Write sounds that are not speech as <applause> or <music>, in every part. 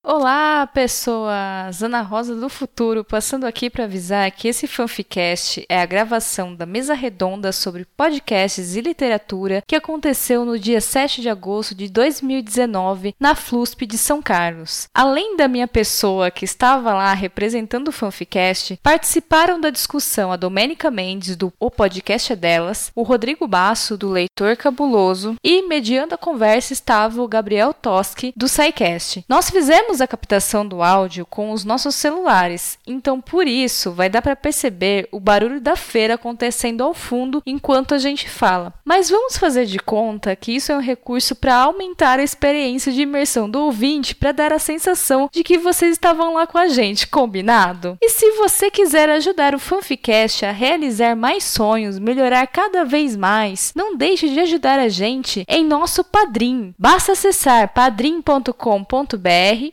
Olá, pessoas! Ana Rosa do Futuro, passando aqui para avisar que esse Fanficast é a gravação da mesa redonda sobre podcasts e literatura que aconteceu no dia 7 de agosto de 2019 na FLUSP de São Carlos. Além da minha pessoa que estava lá representando o Fanficast, participaram da discussão a Domênica Mendes do O Podcast é Delas, o Rodrigo Basso do Leitor Cabuloso e, mediando a conversa, estava o Gabriel Toschi do SciCast. Nós fizemos a captação do áudio com os nossos celulares, então por isso vai dar para perceber o barulho da feira acontecendo ao fundo enquanto a gente fala. Mas vamos fazer de conta que isso é um recurso para aumentar a experiência de imersão do ouvinte para dar a sensação de que vocês estavam lá com a gente, combinado? E se você quiser ajudar o Fanficast a realizar mais sonhos, melhorar cada vez mais, não deixe de ajudar a gente em nosso Padrim. Basta acessar padrim.com.br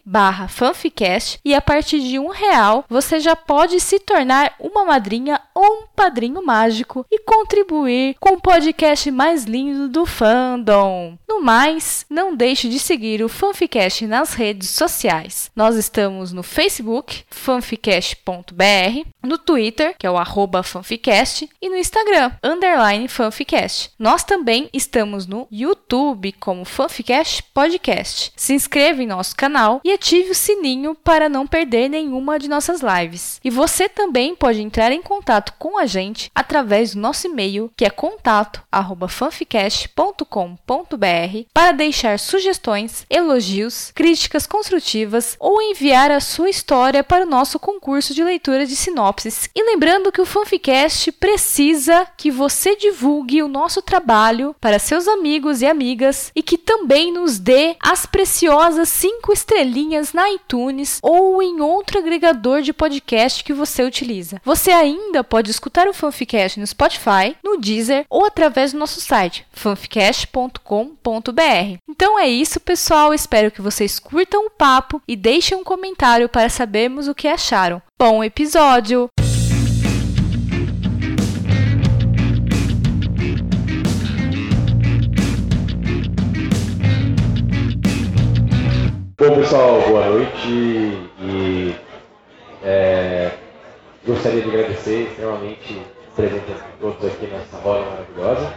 barra fanficast e a partir de um real você já pode se tornar uma madrinha ou um padrinho mágico e contribuir com o podcast mais lindo do fandom. No mais, não deixe de seguir o Fanficast nas redes sociais. Nós estamos no Facebook, fanficast.br, no Twitter, que é o arroba fanficast, e no Instagram, underline fanficast. Nós também estamos no YouTube como Fanficast Podcast. Se inscreva em nosso canal e ative o sininho para não perder nenhuma de nossas lives. E você também pode entrar em contato com a gente através do nosso e-mail, que é contato@fanficast.com.br, para deixar sugestões, elogios, críticas construtivas ou enviar a sua história para o nosso concurso de leitura de sinopses. E lembrando que o Fanficast precisa que você divulgue o nosso trabalho para seus amigos e amigas e que também nos dê as preciosas cinco estrelinhas na iTunes ou em outro agregador de podcast que você utiliza. Você ainda pode escutar o Fanficast no Spotify, no Deezer ou através do nosso site fanficast.com.br. Então é isso, pessoal. Espero que vocês curtam o papo e deixem um comentário para sabermos o que acharam. Bom episódio! Bom pessoal, boa noite e é, gostaria de agradecer extremamente a presença de todos aqui nessa roda maravilhosa.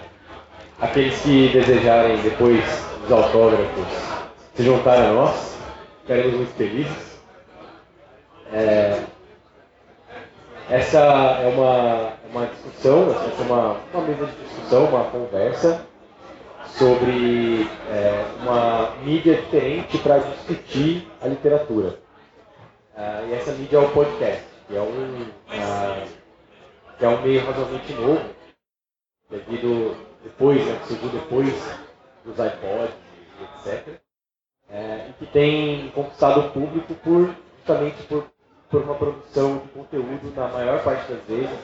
Aqueles que desejarem depois os autógrafos se juntarem a nós, ficaremos muito felizes. É, essa é uma, uma discussão, essa é uma, uma mesa de discussão, uma conversa sobre é, uma mídia diferente para discutir a literatura. Ah, e essa mídia é o podcast, que é um, ah, que é um meio razoavelmente novo, devido depois, né, que surgiu depois dos iPods etc. É, e que tem conquistado o público por, justamente por, por uma produção de conteúdo, na maior parte das vezes,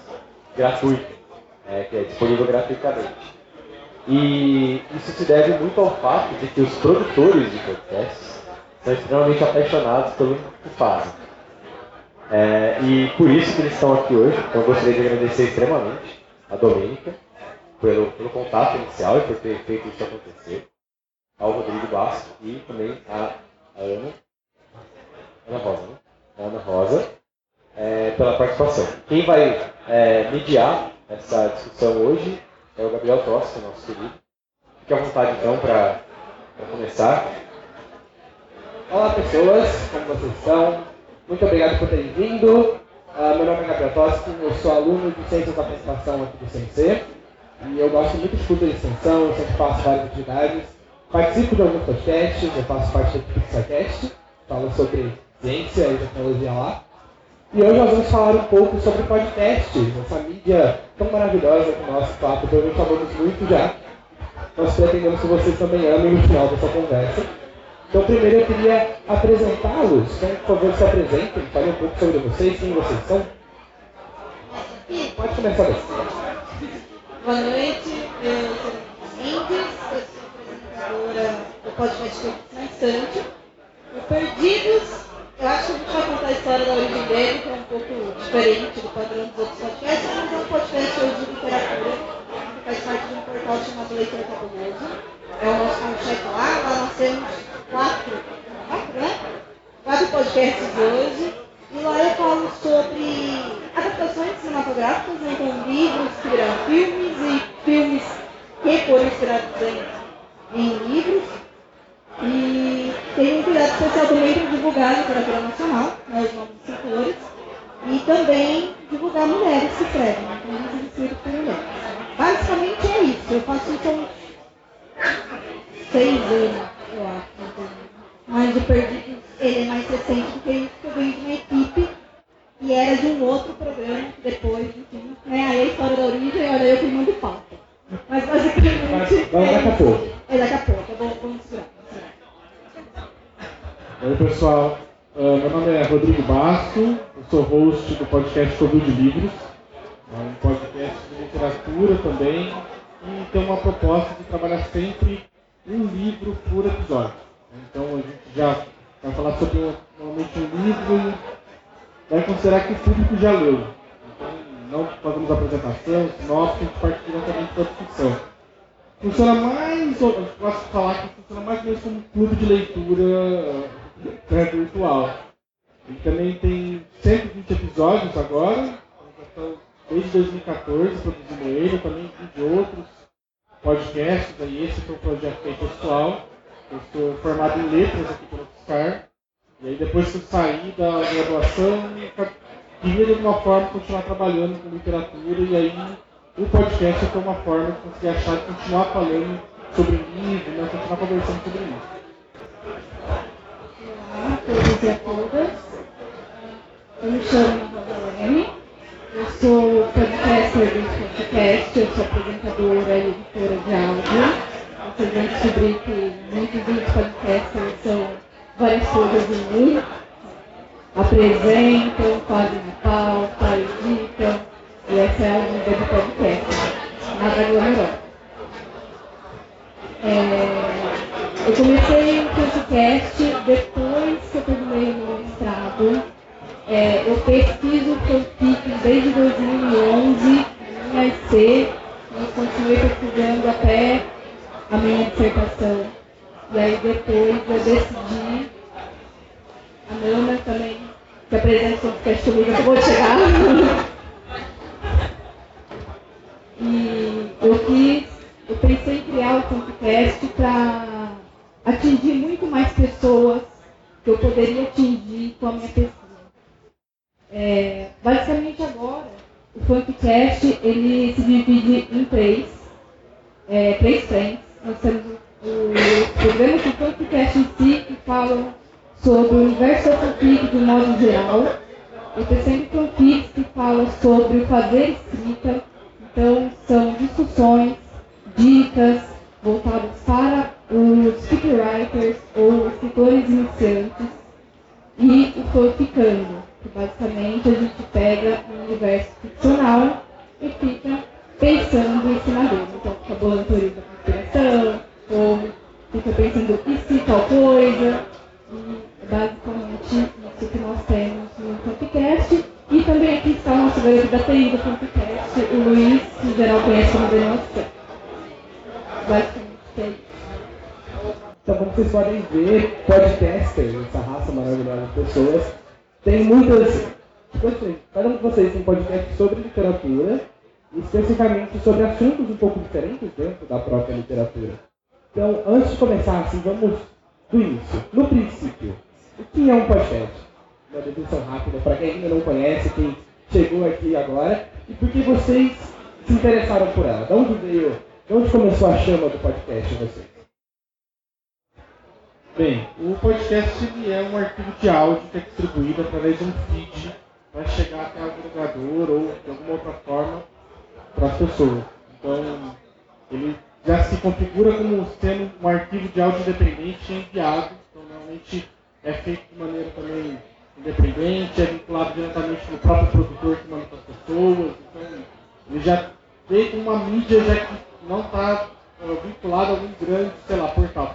gratuito, é, que é disponível gratuitamente. E isso se deve muito ao fato de que os produtores de podcasts são extremamente apaixonados pelo que fazem. É, e por isso que eles estão aqui hoje. Então eu gostaria de agradecer extremamente a Domênica pelo, pelo contato inicial e por ter feito isso acontecer. Ao Rodrigo Basso e também a, a Ana. Ana Rosa, né? Ana Rosa, é, pela participação. Quem vai é, mediar essa discussão hoje é o Gabriel Tossi, nosso querido. Fique à vontade então para começar. Olá pessoas, como vocês estão? Muito obrigado por terem vindo. Uh, meu nome é Gabriel Tossi, eu sou aluno de Ciências da Participação aqui do CNC e eu gosto muito de cultura de extensão, eu sempre faço várias atividades. Participo de alguns podcasts, eu faço parte do SciCast, falo sobre ciência e tecnologia lá. E hoje nós vamos falar um pouco sobre podcast, essa mídia tão maravilhosa que o nosso papo provavelmente falamos muito já. Nós pretendemos que vocês também amem no final dessa conversa. Então, primeiro eu queria apresentá-los. Então, por favor, se apresentem, falem um pouco sobre vocês, quem vocês são. Pode começar daí. Boa noite, eu sou Mendes, eu sou apresentadora do podcast Instante. O Perdidos eu acho que a gente vai contar a história da origem dele, que é um pouco diferente do padrão dos outros podcasts, mas é um podcast hoje de literatura, que faz parte de um portal chamado Leitura Cabuloso. É o nosso contato lá, lá nós temos quatro, quatro, né? Quatro podcasts hoje. E lá eu falo sobre adaptações cinematográficas, né? então livros que viraram filmes e filmes que foram inspirados em, em livros. E tem um cuidado especial também para divulgar a literatura nacional, né, os novos escritores, e também divulgar mulheres que escrevem, né, então livros escritos por mulheres. Basicamente é isso, eu faço isso há seis anos, eu acho. Mas o Perdidos ele é mais recente do que isso, porque eu venho de uma equipe e era de um outro programa depois, enfim. Né? Aí a história da origem, olha, eu que mando pauta. Mas basicamente. Vai, vai daqui a pouco. É daqui a pouco, eu vou, vou segurar. Oi pessoal, uh, meu nome é Rodrigo Basso, eu sou host do podcast Covil de Livros, é um podcast de literatura também, e tem uma proposta de trabalhar sempre um livro por episódio. Então a gente já vai falar sobre normalmente um livro e vai considerar que o público já leu. Então não fazemos apresentação, sinopse, a gente parte diretamente para a discussão. Funciona mais, eu posso falar que funciona mais menos como um clube de leitura virtual. E também tem 120 episódios agora, desde 2014 produzindo ele, também de outros podcasts, aí esse foi um projeto é pessoal. Eu sou formado em letras aqui pelo FISCAR. E aí depois que eu saí da graduação, queria de alguma forma continuar trabalhando com literatura e aí o podcast foi uma forma de conseguir achar de continuar falando sobre livro, né, continuar conversando sobre isso. Todos e a todas. Eu me chamo Rosalene. Eu sou podcaster do podcast, eu sou apresentadora e editora de áudio vocês vão descobrir que muitos dos podcasters são várias coisas em um. Apresentam, fazem a pauta, editam. E essa é a vida do podcast. Nada glamourosa. É, eu comecei podcast depois que eu terminei o meu mestrado. É, eu pesquiso fanfic desde 2011, em IC, e continuei pesquisando até a minha dissertação. E aí depois eu decidi, a Nana também, que apresenta o podcast comigo, eu vou chegar. <laughs> e eu quis, eu pensei em criar o podcast para atingir muito mais pessoas que eu poderia atingir com a minha pesquisa. É, basicamente agora, o Funkcast ele se divide em três, é, três frentes nós temos o programa de podcast em si, que falam sobre o universo da fanfic de modo geral. Eu tenho sempre fanfics que falam sobre o fazer escrita. Então, são discussões, dicas voltadas para os speakwriters ou escritores iniciantes. E o fanficando, que basicamente a gente pega um universo ficcional e fica pensando em cima dele. Então, fica bolando teoria da conspiração, ou fica pensando e se tal coisa. E é basicamente isso que nós temos no podcast. E também aqui está o nosso garoto da TI do podcast, o Luiz, que geral conhece como Daniel Então, como vocês podem ver, podcasters, essa raça maravilhosa de pessoas, tem muitas. Cada um de vocês tem podcast sobre literatura especificamente sobre assuntos um pouco diferentes dentro da própria literatura. Então, antes de começar, assim, vamos do início. No princípio, o que é um podcast? Uma definição rápida para quem ainda não conhece, quem chegou aqui agora, e por que vocês se interessaram por ela? De onde veio, onde começou a chama do podcast em vocês? Bem, o podcast é um arquivo de áudio que é distribuído através de um feed para chegar até o agregador ou de alguma outra forma para as pessoas. Então, ele já se configura como sendo um arquivo de áudio independente enviado. Então, normalmente é feito de maneira também independente, é vinculado diretamente no próprio produtor que manda para as pessoas. Então, ele já tem uma mídia já que não está uh, eh, vinculado a algum grande, sei lá, portal.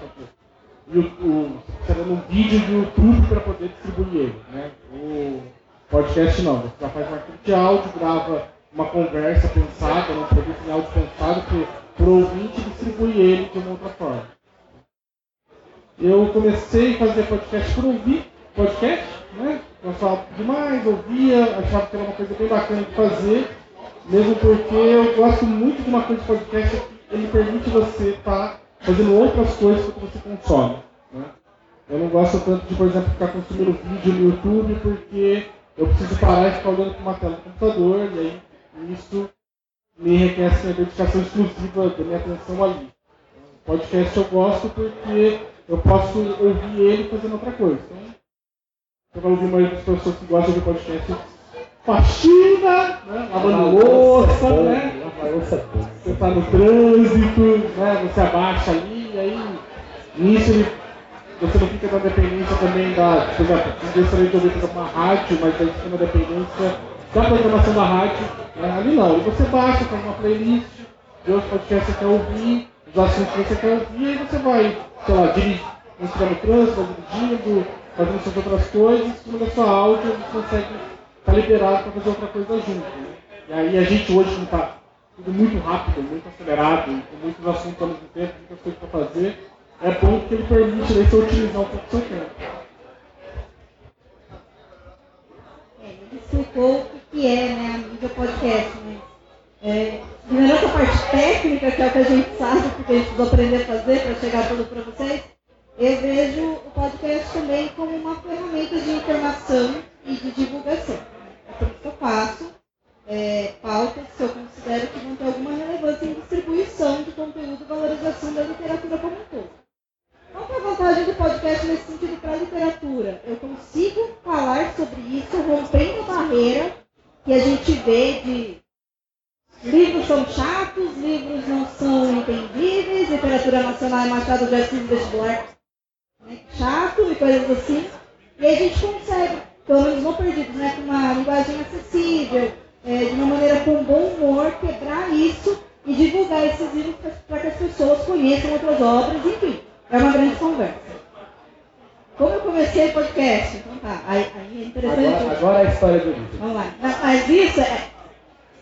E o, o, você tá um vídeo do YouTube para poder distribuir ele. Né? O podcast não, você já faz um arquivo de áudio, grava uma conversa pensada, um produto em áudio pensado para o ouvinte distribuir ele de uma outra forma. Eu comecei a fazer podcast por ouvir podcast, né? Gostava demais, ouvia, achava que era uma coisa bem bacana de fazer, mesmo porque eu gosto muito de uma coisa de podcast que ele permite você estar tá fazendo outras coisas que você consome. Né? Eu não gosto tanto de, por exemplo, ficar consumindo vídeo no YouTube porque eu preciso parar e ficar olhando para uma tela do computador e aí isso me requer assim, a dedicação exclusiva da minha atenção ali. Podcast eu gosto porque eu posso ouvir ele fazendo outra coisa. Então, você vai ouvir mais das pessoas que gostam de podcast faxina, né? lavando louça, é né? Você está no trânsito, né? Você abaixa ali, e aí nisso ele, você não fica na dependência também da, por exemplo, eu gostaria de ouvir uma rádio, mas aí fica na dependência da programação da rádio, né? ali não, e você baixa, faz uma playlist, vê os podcasts que você quer ouvir, os assuntos que você quer ouvir, e aí você vai, sei lá, dirigir, no trânsito, vai dirigindo, fazendo suas outras coisas, cima da sua áudio, você consegue estar tá liberado para fazer outra coisa junto. Né? E aí a gente hoje não está tudo muito rápido, muito acelerado, com muitos assuntos ao mesmo tempo, muitas coisas para fazer, é bom que ele permite né, você otimizar um pouco seu tempo. É, ele explicou o que é né, a mídia podcast, né? É, primeiro essa parte técnica, que é o que a gente sabe, porque a gente precisa aprender a fazer para chegar tudo para vocês, eu vejo o podcast também como uma ferramenta de informação e de divulgação. É por isso que eu faço é, pautas que eu considero que vão ter alguma relevância em distribuição de conteúdo e valorização da literatura como um todo. Qual é a vantagem do podcast nesse sentido para a literatura? Eu consigo falar sobre isso rompendo a barreira que a gente vê de livros são chatos, livros não são entendíveis, literatura nacional é Machado de Assis vestibular né, chato e coisas assim. E a gente consegue, pelo menos não perdidos, né, com uma linguagem acessível, é, de uma maneira com bom humor, quebrar isso e divulgar esses livros para que as pessoas conheçam outras obras, enfim, é uma grande conversa. Como eu comecei o podcast? Então tá, aí, aí é interessante. Agora, agora é a história do livro. Vamos lá. Não, mas isso é.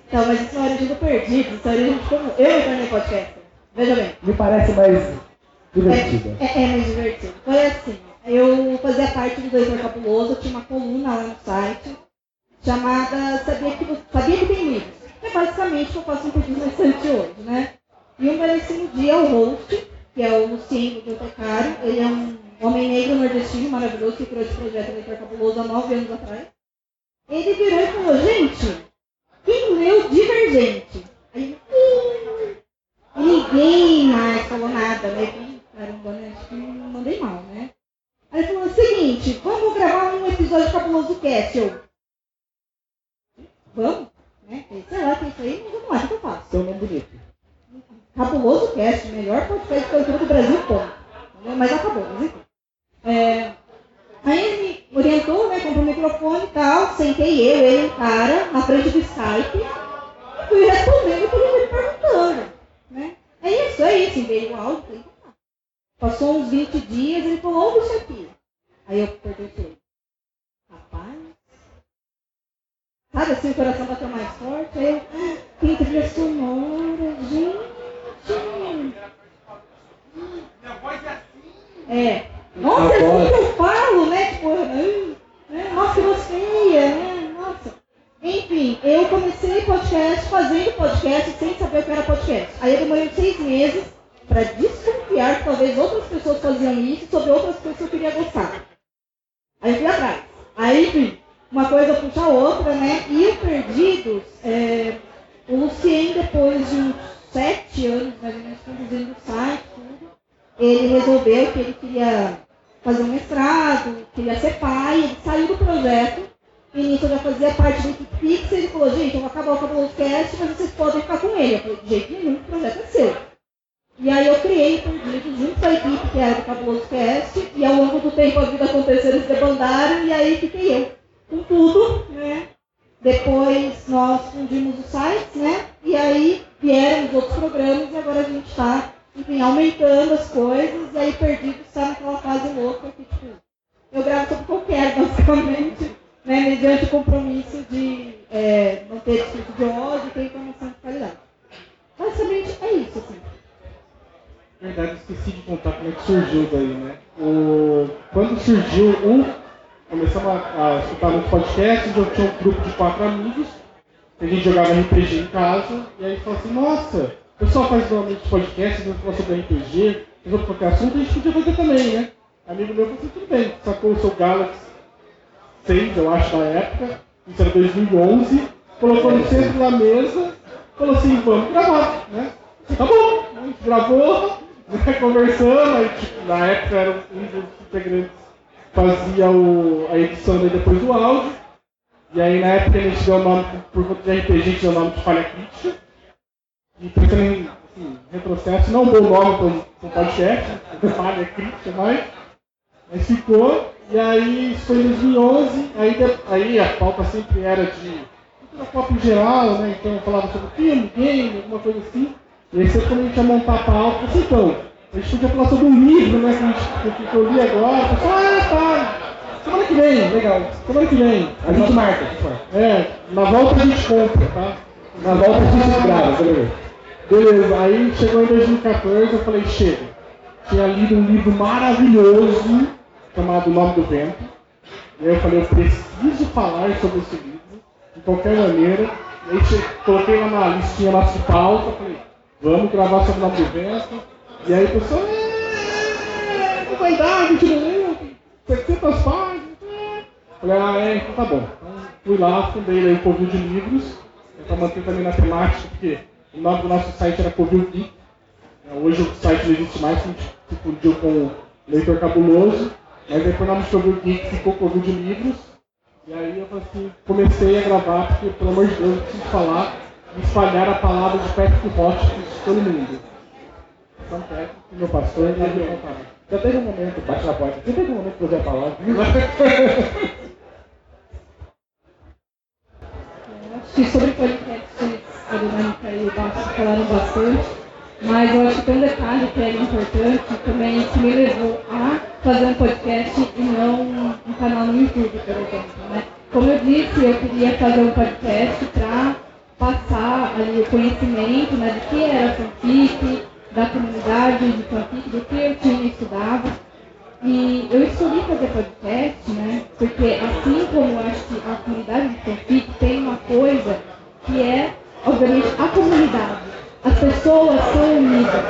Então, mas isso é origem do perdido, isso é origem de como eu me tornei podcast. Veja bem. Me parece mais divertido. É, é, é mais divertido. Foi assim, eu fazia parte do Doutor Capuloso, eu tinha uma coluna lá no site chamada Sabia que, Sabia que tem livros. É basicamente o que eu faço um pedido bastante hoje, né? E um belíssimo dia, o host, que é o Luciano Bibliotecário, ele é um homem negro nordestino maravilhoso que criou esse projeto Leitor Cabuloso há nove anos atrás. Ele virou e falou, gente, quem leu Divergente? Aí, ninguém mais falou nada, né? Caramba, né? Acho que mandei mal, né? Aí ele falou o seguinte, vamos gravar um episódio cabuloso cast. Eu, vamos, né? Sei lá, tem isso aí, mas vamos lá, o que eu faço? Seu nome bonito. Cabuloso Cast, melhor podcast de cultura do Brasil, ponto. Mas acabou, mas enfim. É, aí ele me orientou, né? Comprou o microfone e tal, sentei eu, ele, cara, na frente do Skype, e fui respondendo o que ele me perguntando. Né? É isso, é isso, veio o áudio. Passou uns 20 dias, ele falou, ouve isso aqui. Aí eu perguntei, rapaz, Sabe assim, o coração bateu mais forte. Aí eu, tem trilha sonora, gente. Minha voz é assim. É. Nossa, é assim que eu falo, né? Tipo, né? nossa, que feia, né? Nossa. Enfim, eu comecei podcast fazendo podcast sem saber o que era podcast. Aí eu demorei seis meses para desconfiar que talvez outras pessoas faziam isso sobre outras coisas que eu queria gostar. Aí fui atrás. Aí, uma coisa puxa a outra, né? E o Perdidos, é, o Lucien, depois de uns sete anos, mais ou menos, conduzindo o site, tudo, ele resolveu que ele queria fazer um mestrado, queria ser pai, ele saiu do projeto, e nisso eu já fazia parte do Pix, ele falou, gente, eu vou acabar o Cabuloso Cast, mas vocês podem ficar com ele. Eu falei, de jeito nenhum, o projeto é seu. E aí eu criei o Perdidos junto com a equipe que era do Cabuloso Cast, e ao longo do tempo a vida aconteceu, eles debandaram, e aí fiquei eu com tudo, né? Depois nós fundimos o site, né? E aí vieram os outros programas e agora a gente está, enfim, aumentando as coisas e aí perdido está naquela fase louca que, tipo, eu gravo sobre qualquer, <laughs> basicamente, né? Mediante o compromisso de é, não ter discurso de ódio e ter informação de qualidade. Basicamente é isso, assim. Verdade, esqueci de contar como é que surgiu daí, né? O... Quando surgiu o começamos a, a escutar muitos podcasts, eu tinha um grupo de quatro amigos, a gente jogava RPG em casa, e aí falou assim, nossa, o pessoal faz normalmente podcast, não fala sobre RPG, resolve qualquer assunto, a gente podia fazer também, né? Amigo meu falou assim, tudo bem, sacou o seu Galaxy 6, eu acho, na época, isso era 2011, colocou no centro da mesa, falou assim, vamos gravar, né? Tá bom, a gente gravou, né, conversando, aí, tipo, na época era um dos integrantes fazia o, a edição depois do áudio, e aí na época a gente deu o nome, por conta de RPG, a gente deu o nome de Falha Crítica, e pensando em assim, retrocesso, não um bom nome para um podcast, Falha Crítica, mas, mas ficou, e aí isso foi em 2011, aí, aí a pauta sempre era de cultura pop em geral, né? Então eu falava sobre filme, game, alguma coisa assim. E aí quando a gente ia montar a pauta, assim, então, a gente podia falar sobre um livro, né, que, a gente, que eu li agora. O pessoal, ah, tá. Semana que vem, legal. Semana que vem. A gente marca. É, na volta a gente compra, tá? Na volta a gente grava, beleza. Beleza, aí chegou em 2014, eu falei, chega. Tinha lido um livro maravilhoso chamado O Nome do Vento. E aí eu falei, eu preciso falar sobre esse livro, de qualquer maneira. E aí coloquei lá na listinha nossa de pauta, falei, vamos gravar sobre do Vento. E aí o pessoal, é, não vai dar, a gente não leu, 700 páginas. É. Falei, ah, é, então tá bom. Então fui lá, fundei aí o Covil de Livros, para manter também na temática, porque o nome do nosso site era Covil Geek. Hoje o site não existe mais, a gente se fundiu com o Leitor Cabuloso. Mas depois o nome de Covil Geek ficou Covil de Livros. E aí eu assim, comecei a gravar, porque pelo amor de Deus, eu preciso falar espalhar a palavra de Patrick para todo mundo. São Patrick, meu pastor, ele vai falar. Já teve um momento, bate na porta, já teve um momento que eu já falar. acho que sobre podcast, a e o Baixo falaram bastante, mas eu acho que tem um detalhe que é importante também que me levou a fazer um podcast e não um canal no YouTube, por exemplo. Né? Como eu disse, eu queria fazer um podcast para passar ali o conhecimento né, do que era fanfic, da comunidade de fanfic, do que eu tinha estudado. E eu escolhi fazer podcast, né? Porque assim como acho que a comunidade de fanfic tem uma coisa que é, obviamente, a comunidade. As pessoas são unidas,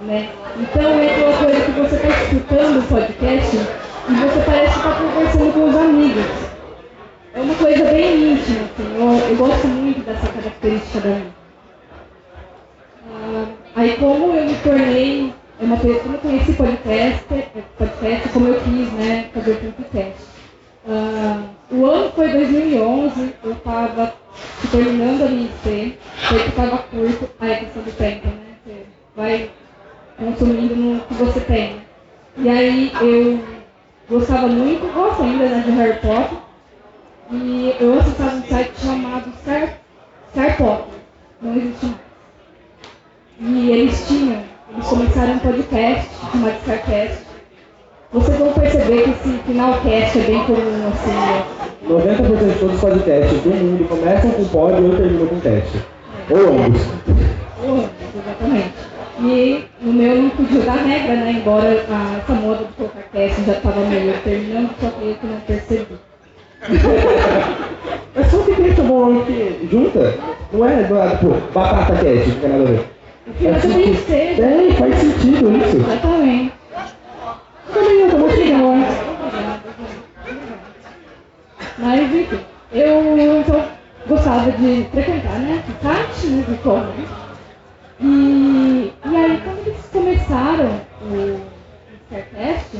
né? Então é aquela coisa que você está escutando o podcast e você parece estar conversando com os amigos. É uma coisa bem íntima, assim. Eu, eu gosto muito dessa característica da mim. Ah, aí como eu me tornei é uma coisa, como eu conheci podcast, podcast como eu quis, né, fazer o podcast. Uh, o ano foi 2011, eu estava terminando a minha IC, foi que estava curto, aí a questão do tempo, né, você vai consumindo no que você tem. E aí eu gostava muito, gosto ainda né, de Harry Potter, e eu acessava um site chamado Star, Star Pop, não existe mais. E eles tinham eles começaram um podcast chamado Starcast. Vocês vão perceber que esse finalcast é bem comum, assim. Né? 90% de todos os podcasts do mundo começam com pod ou terminam com teste. É. Ou ambos. Ou ambos, exatamente. E no meu não podia dar regra, né? Embora a, essa moda de colocar cast já estava meio terminando, só que eu não percebi. É só que tem essa boa que junta? Não é, não é tipo, batata cast, não tem nada a ver. Faz sentido. Seja. É, faz sentido isso. Exatamente. Também eu tô muito legal, né? Mas, enfim, eu então, gostava de frequentar, né, site, né, do como. E, e aí, quando eles começaram o Starcast,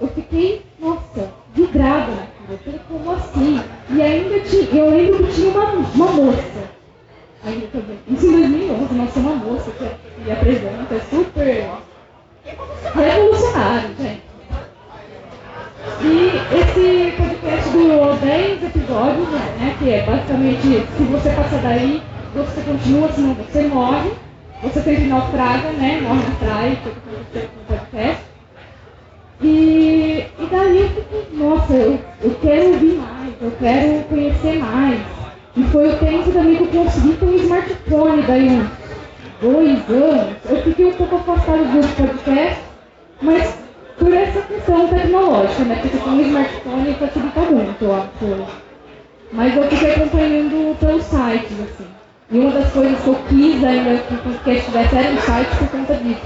eu fiquei, nossa, vidrada. Eu falei, como assim? E ainda tinha, eu lembro que tinha uma, uma moça ainda também. Isso em 2011, nós somos uma moça que, que apresenta, é super revolucionário, gente. E esse podcast durou 10 episódios, né, que é basicamente, se você passar daí, você continua, senão você morre. Você sempre naufraga, né, morre na praia, que aconteceu com o podcast. E, e daí eu fico, nossa, eu, eu quero ouvir mais, eu quero conhecer mais. E foi o tempo também que eu consegui ter um smartphone, daí uns dois anos. Eu fiquei um pouco afastado do podcast, mas por essa questão tecnológica, né? Porque com o smartphone facilita muito, eu acho. Mas eu fiquei acompanhando pelos sites, assim. E uma das coisas que eu quis ainda que o podcast tivesse era um site por conta disso.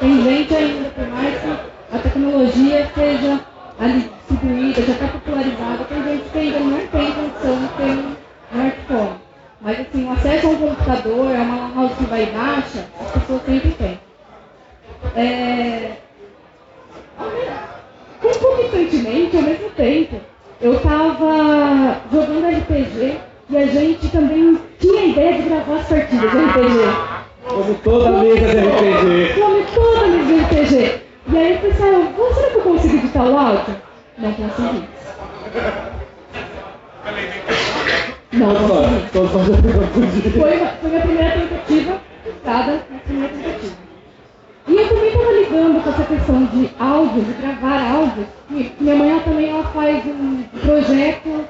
Tem gente ainda, por mais que a tecnologia seja ali distribuída, já está popularizada, tem gente que ainda não tem condição de ter um smartphone. Mas assim, o acesso a um computador, a uma house que vai baixa, as pessoas sempre têm. É... Concomitantemente, ao mesmo tempo, eu estava jogando RPG e a gente também tinha a ideia de gravar as partidas de RPG. Como toda mesa de RPG. Como toda mesa de RPG. E aí pensei, ah, será que eu consigo editar o áudio? Não consegui. Não consegui. Foi, foi a primeira tentativa, dada a primeira tentativa. E eu também estava ligando com essa questão de áudio, de gravar áudio. Minha mãe também ela faz um projeto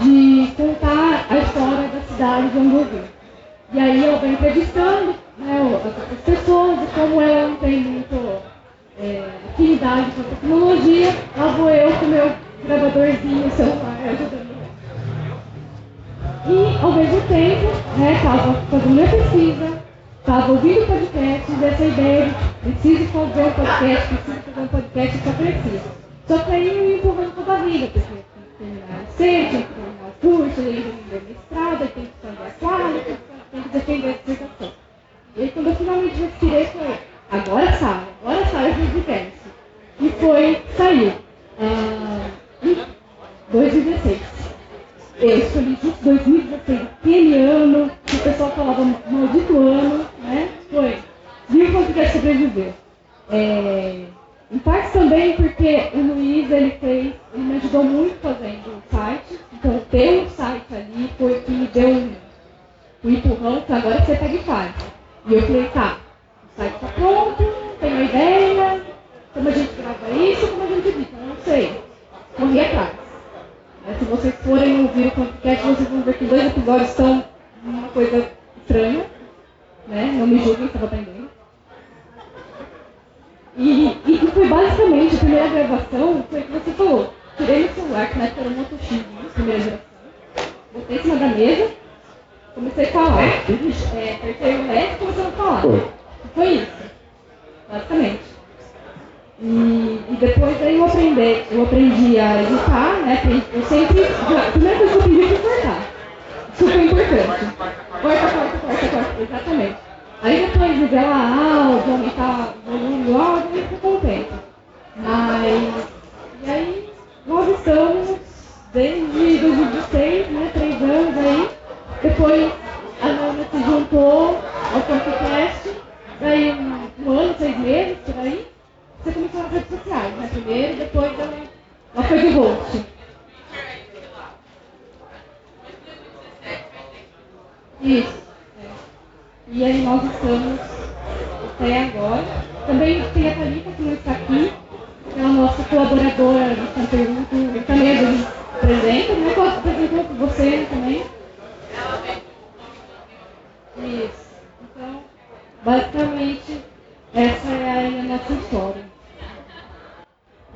de contar a história da cidade de Angola. E aí ela vai entrevistando né, as pessoas, e como ela não tem muito é, afinidade com a tecnologia, lá vou eu com meu gravadorzinho, celular, ajudando E ao mesmo tempo, né, fazendo minha pesquisa, estava ouvindo podcast, dessa ideia de preciso fazer um podcast, preciso fazer um podcast, só crescia. Só que aí eu ia empurrando toda a vida, porque tem que terminar a ser, tem que terminar o curso, que fazer mestrado,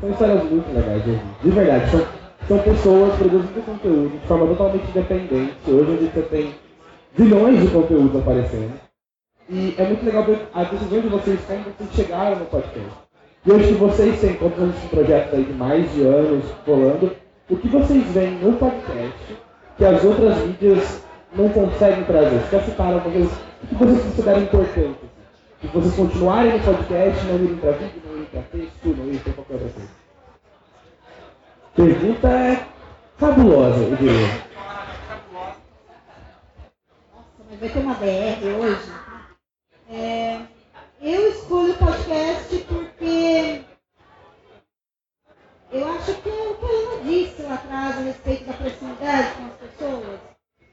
São histórias muito legais de. De verdade, são, são pessoas produzindo conteúdo de forma totalmente independente. Hoje a gente tem zilhões de conteúdos aparecendo. E é muito legal ver a decisão de vocês, como vocês chegaram no podcast. E hoje que vocês têm todos esses projetos aí de mais de anos rolando, o que vocês veem no podcast que as outras mídias não conseguem trazer? Vocês já citaram vocês o que vocês consideram importante? Assim? vocês continuarem no podcast, não irem para vídeo, não irem para texto, não irem para qualquer outra coisa. Pergunta é fabulosa, eu diria. Nossa, mas vai ter uma DR hoje. É, eu escolho o podcast porque eu acho que é o que a Ana disse lá atrás a respeito da proximidade com as pessoas.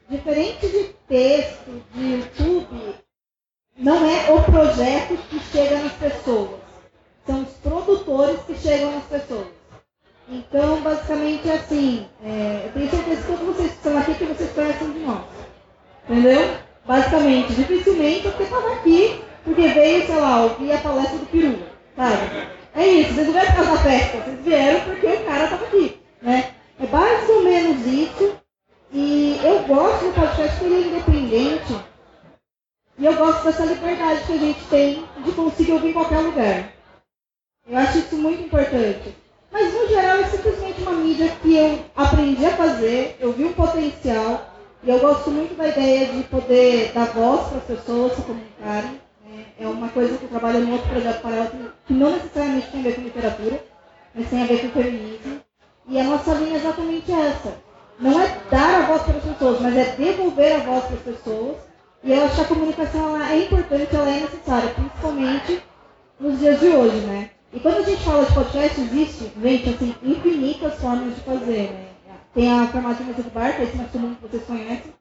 Diferente de texto, de YouTube, não é o projeto que chega nas pessoas. São os produtores que chegam nas pessoas. Então, basicamente é assim. É, eu tenho certeza que todos vocês estão aqui que vocês conhecem de nós. Entendeu? Basicamente, dificilmente você estava aqui porque veio, sei lá, ouvir a palestra do Peru. Sabe? É isso, vocês não vão ficar na festa. Vocês vieram porque o cara estava aqui. Né? É mais ou menos isso. E eu gosto do podcast porque ele é independente. E eu gosto dessa liberdade que a gente tem de conseguir ouvir em qualquer lugar. Eu acho isso muito importante. Mas no geral é simplesmente uma mídia que eu aprendi a fazer, eu vi um potencial e eu gosto muito da ideia de poder dar voz para as pessoas se comunicarem. É, é uma coisa que eu trabalho em outro projeto paralelo que não necessariamente tem a ver com literatura, mas tem a ver com feminismo. E a nossa linha é exatamente essa. Não é dar a voz para as pessoas, mas é devolver a voz para as pessoas. E eu acho que a comunicação ela é importante, ela é necessária, principalmente nos dias de hoje, né? E quando a gente fala de podcast, existe, gente, assim, infinitas formas de fazer, né? Tem a formato de mesa de bar, que é esse mais comum que vocês conhecem.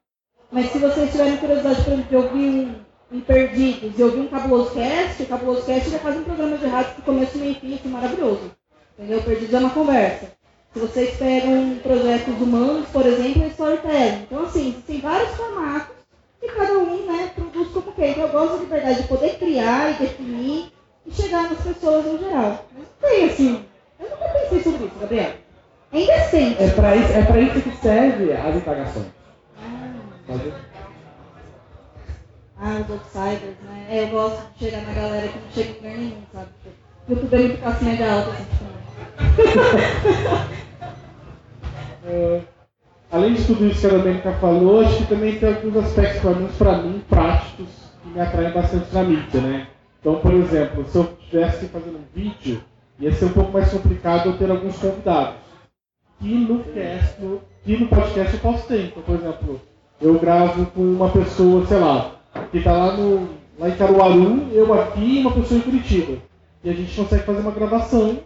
Mas se vocês tiverem curiosidade, por exemplo, de ouvir um, um Perdidos e ouvir um Cabuloso Cast, o Cabuloso Cast é quase um programa de rádio que começa, meio fim, assim, maravilhoso. Entendeu? Perdidos é uma conversa. Se vocês pegam projetos humanos, por exemplo, é storytelling. Então, assim, existem vários formatos e cada um, né, produz como quer. Então, eu gosto da liberdade de poder criar e definir e chegar nas pessoas no geral. Mas não tem assim. Eu nunca pensei sobre isso, Gabriel. É indecente. É para isso, é pra isso que serve as indagações. Ah. ah, os outsiders, né? É, eu gosto de chegar na galera que não chega em lugar nenhum, sabe? O YouTube é muito cassinha de alta, assim, tipo. <laughs> <laughs> é, além de tudo isso que a Domênica falou, acho que também tem alguns aspectos, pelo menos para mim, práticos, que me atraem bastante na mídia, né? Então, por exemplo, se eu estivesse fazendo um vídeo, ia ser um pouco mais complicado eu ter alguns convidados. E no, cast, no, e no podcast eu posso ter. Então, por exemplo, eu gravo com uma pessoa, sei lá, que está lá, no, lá em Caruaru, eu aqui e uma pessoa em Curitiba. E a gente consegue fazer uma gravação.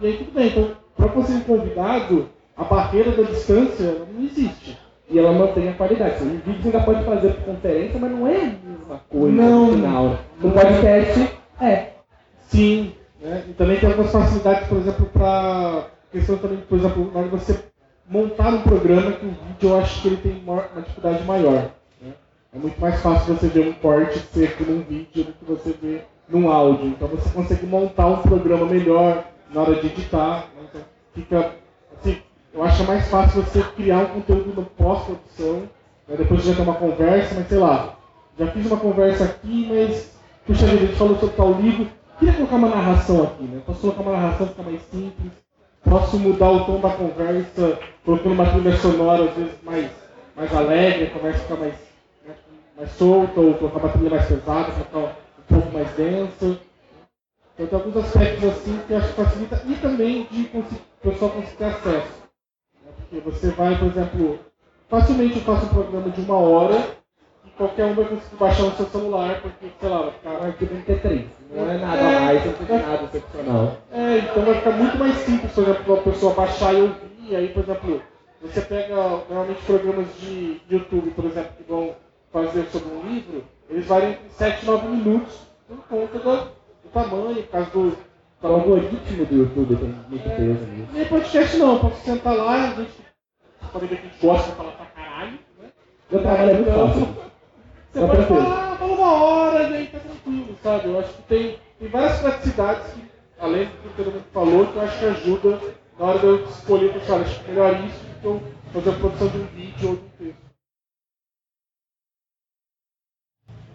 E aí tudo bem. Então, para conseguir um convidado, a barreira da distância não existe. E ela mantém a qualidade. O vídeo ainda pode fazer por conferência, mas não é a mesma coisa não, no final. No podcast, é. Sim. Né? E também tem algumas facilidades, por exemplo, para questão também, por exemplo, na hora de você montar um programa que o vídeo eu acho que ele tem uma, uma dificuldade maior. Né? É muito mais fácil você ver um corte seco num vídeo do que você vê num áudio. Então você consegue montar um programa melhor na hora de editar. Né? Então fica eu acho mais fácil você criar um conteúdo no pós-produção, né? depois você já tem uma conversa, mas sei lá, já fiz uma conversa aqui, mas, puxa vida, a gente falou sobre tal livro, queria colocar uma narração aqui, né? Posso colocar uma narração ficar mais simples, posso mudar o tom da conversa, colocando uma trilha sonora, às vezes, mais, mais alegre, a conversa ficar mais, né, mais solta, ou colocar uma trilha mais pesada, ficar um pouco mais densa. Então tem alguns aspectos assim que acho que facilita e também de o pessoal conseguir acesso. Você vai, por exemplo, facilmente eu faço um programa de uma hora e qualquer um vai conseguir baixar no seu celular, porque, sei lá, vai ficar. Um arquivo MP3. Não é nada é, mais, não é nada excepcional. É, então vai ficar muito mais simples, por exemplo, para a pessoa baixar e ouvir. E aí, por exemplo, você pega normalmente programas de YouTube, por exemplo, que vão fazer sobre um livro, eles variam entre 7 e 9 minutos por conta do, do tamanho, por causa do, o algoritmo do YouTube tem muito é, peso nisso. E podcast não, posso sentar lá, a gente pode ver que a gente gosta de falar pra caralho, né? Meu trabalho é muito então, fácil. Você tá pode falar, fala uma hora, e aí tá tranquilo, sabe? Eu acho que tem, tem várias praticidades que, além do que todo mundo falou, que eu acho que ajuda na hora de eu escolher, pessoal, acho que melhor isso do que eu fazer a produção de um vídeo ou de um texto.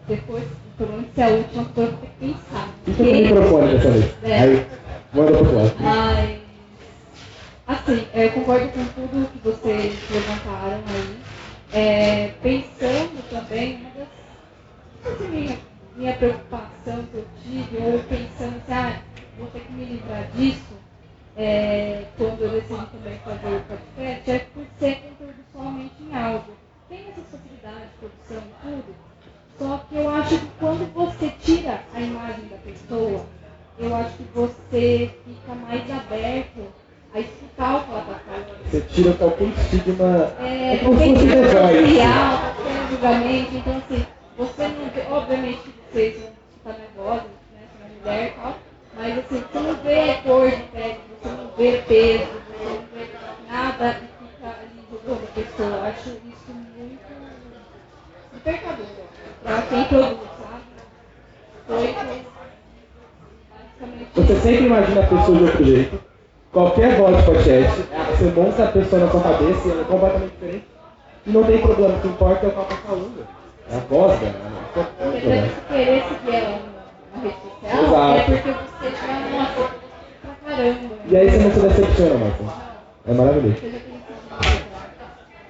Depois, pelo menos se é a última coisa, tem que pensar. Fica com o microfone dessa vez. É. Aí, manda pro próximo. Mas, assim, eu concordo com tudo que vocês levantaram aí. É, pensando também, uma das assim, minha, minha preocupação que eu tive, ou pensando assim, ah, vou ter que me livrar disso, é, quando eu decidi também fazer o podcast, é por ser conteúdo somente em áudio. Tem essas facilidades de produção e tudo, só que eu acho que quando você tira a imagem da pessoa, eu acho que você fica mais aberto a escutar o que ela está falando. Você tira qualquer estigma. É, é como se fosse social, tá julgamento. Então, assim, você não vê, obviamente vocês vão nervosos, né? Se é mulher e tal, mas assim, você não vê cor de pele, você não vê peso, você não vê nada e fica ali jogando a pessoa. Eu acho isso muito libertador para quem produz, sabe? Foi basicamente. Você sempre imagina a pessoa de outro jeito. Qualquer voz de podcast, você monta a pessoa na sua cabeça e ela é completamente diferente. E não tem problema, o que importa é o que ela está falando. É a voz dela. né? Porque pra você querer seguir ela na rede social, Exato. é porque você já, nossa, pra caramba. E aí você não se decepciona, Marcos. É maravilhoso.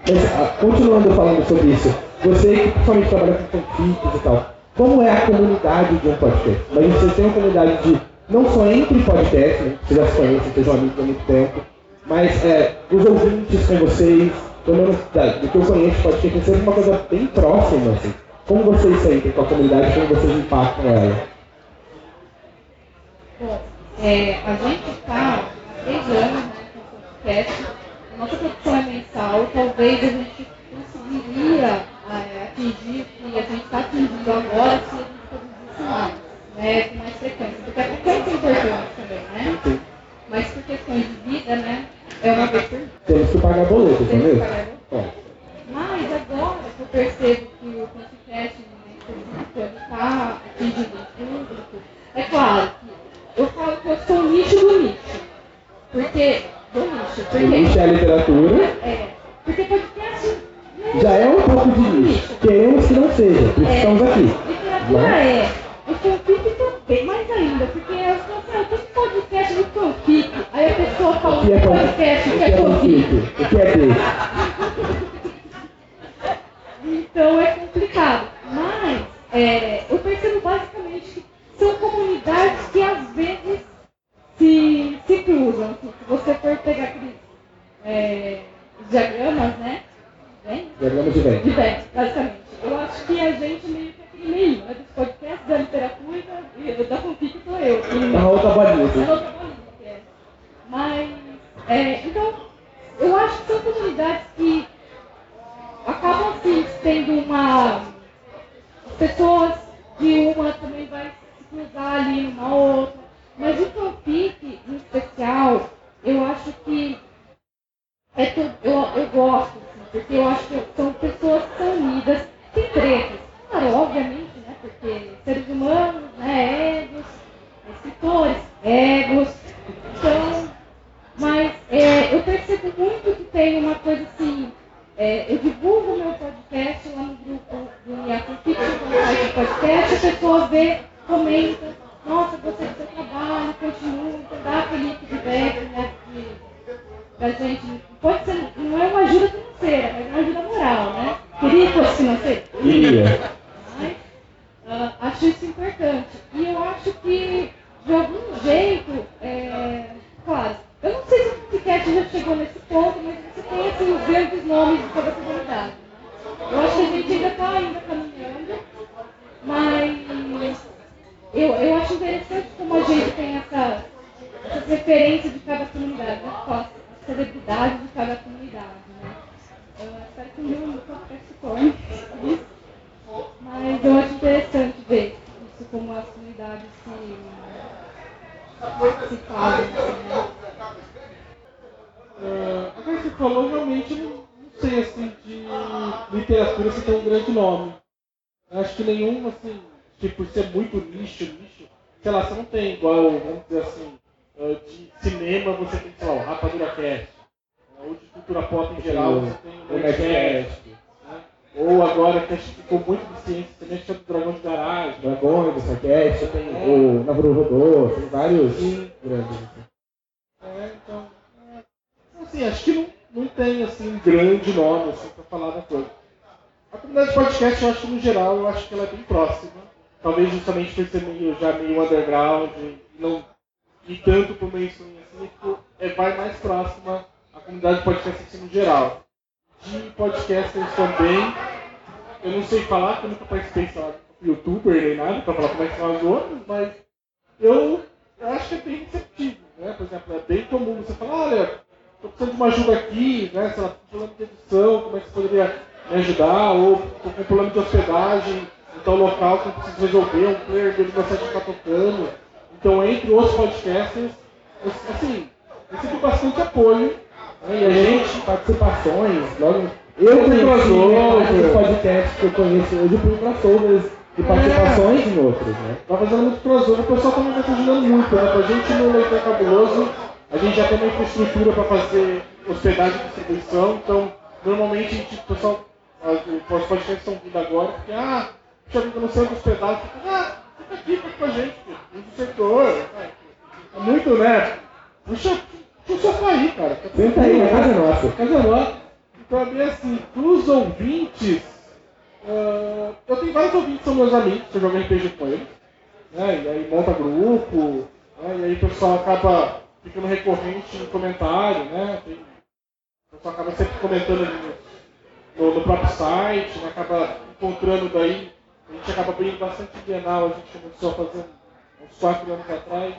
Mas, ah, continuando falando sobre isso, você que principalmente trabalha com fanfics e tal, como é a comunidade de um podcast? Mas você tem uma comunidade de, não só entre podcasts, né, que vocês já se conhecem, sejam amigos há muito tempo, mas é, os ouvintes com vocês, pelo menos da- do que eu conheço de podcast, é sempre uma coisa bem próxima, assim. Como vocês sentem com a comunidade, como vocês impactam ela? Bom, é, a gente está há três anos né, com o podcast. A nossa produção é mensal. Talvez a gente conseguiria é, atingir o que a gente está atingindo agora se a gente produzisse mais, né, com mais frequência. Porque a frequência é importante também, né? Mas por questões de vida, né? É uma vez por. Temos que pagar é pagar Ó, Mas agora que eu percebo que o podcast né, está atingindo o público, é claro que eu falo que eu sou o nicho do nicho. Porque. Do nicho. o Porque. nicho é a literatura, É. Porque podcast. né, já é um pouco de nicho. Queremos que não seja, por isso É, estamos aqui. Literatura Né? é. Fanfic também, mais ainda, porque eu falo tenho um podcast de fanfic. Aí a pessoa fala O que é um fan- podcast o que é é fanfic. O que é desse? Então é complicado. Mas é, eu percebo basicamente que são comunidades que às vezes se, se cruzam. Se você for pegar aqueles é, diagramas, né? Bem, Diagrama de vento. de Venn, basicamente. Eu acho que a gente meio é né? Dos podcasts da literatura e da, e fanfic sou eu. aquele meio. Na outra bolinha. É assim. outra bolinha que é. Mas, é, então, eu acho que são comunidades que acabam assim tendo uma. As pessoas de uma também vai se cruzar ali numa outra. Mas o fanfic, em especial, eu acho que é tudo, eu, eu gosto, assim, porque eu acho que são pessoas que são unidas, tem tretas. Claro, obviamente, né? Porque seres humanos, né, egos, escritores, egos. Então, mas é, eu percebo muito que tem uma coisa assim, é, eu divulgo o meu podcast lá no grupo do Iaco Fiction, quando faz o podcast, a pessoa vê, comenta, nossa, gostei do seu trabalho, continua, então dá aquele feedback, né? De, pra gente, pode ser, não é uma ajuda financeira, mas é uma ajuda moral, né? Queria que fosse financeira? Queria. Mas ah, acho isso importante. E eu acho que, de algum jeito, é, claro, eu não sei se o podcast já chegou nesse ponto, mas você tem assim, os grandes nomes de toda a comunidade. né? Eu acho que a gente ainda está ainda caminhando, mas eu, eu acho interessante como a gente tem essa, essas referências de cada comunidade, né? Com as as celebridades de cada comunidade. Né? Eu espero que um dia o meu podcast se torne isso. Mas eu acho interessante ver isso como as comunidades se, se fazem. assim, né? Ah, agora que você falou, realmente eu não, não sei assim de literatura se tem um grande nome. Eu Acho que nenhum, assim, tipo, por ser muito nicho, nicho, sei lá, você não tem igual, vamos dizer assim, ah, de cinema você tem, sei lá, o Rapadura Cast. ah, Ou de cultura pop em geral, você tem o O Nerdcast. Nerdcast. né? Ou agora que acho que ficou muito de ciência também, acho que é do Dragão de Garagem. Dragões, do Sarcast, tem o Navarro Rodô, tem vários Sim. grandes. assim. É, então. é, Assim, acho que não, não tem assim, um grande nome assim, para falar da coisa. A comunidade de podcast, eu acho que no geral, eu acho que ela é bem próxima. Talvez justamente por ser meio, já meio underground, e não e tanto pro mainstream assim, é, vai mais próxima a comunidade de podcast assim, no geral. De podcasters também, eu não sei falar, porque eu nunca participei, sei youtuber nem nada, para falar como é que são as outras, mas eu, eu acho que é bem receptivo, né? Por exemplo, é bem comum você falar, olha, tô precisando de uma ajuda aqui, né? Sei lá, tô falando de edição, como é que você poderia me ajudar? Ou tô com problema de hospedagem em tal local que eu preciso resolver, um player dele gosta de ficar tocando. Então, entre os podcasters, assim, eu sinto bastante apoio. Né? E a gente, participações, logo. Eu conheci crossover. vários podcasts que eu conheço hoje por crossovers de participações em outros, né? Tá fazendo muito crossover, o pessoal também vai te ajudando muito, né? Pra gente no Leitor Cabuloso, A gente já tem uma infraestrutura para fazer hospedagem e distribuição, então normalmente a gente, o pessoal, os podcasts estão vindo agora, porque, ah, puxa vida, não sei hospedar, fica, ah, fica aqui, fica com a gente, no setor. É muito, né? Puxa, puxa o sofá aí, cara. Senta aí, a casa é nossa. Casa é nossa. Então, é bem assim, dos ouvintes, uh, eu tenho vários ouvintes que são meus amigos, que eu jogo RPG com eles, né? E aí monta grupo, né? e aí o pessoal acaba ficando recorrente no comentário, né? Tem, o pessoal acaba sempre comentando ali no, no, próprio site, né? acaba encontrando daí, a gente acaba abrindo bastante Bienal, a gente começou a fazer uns quatro anos atrás,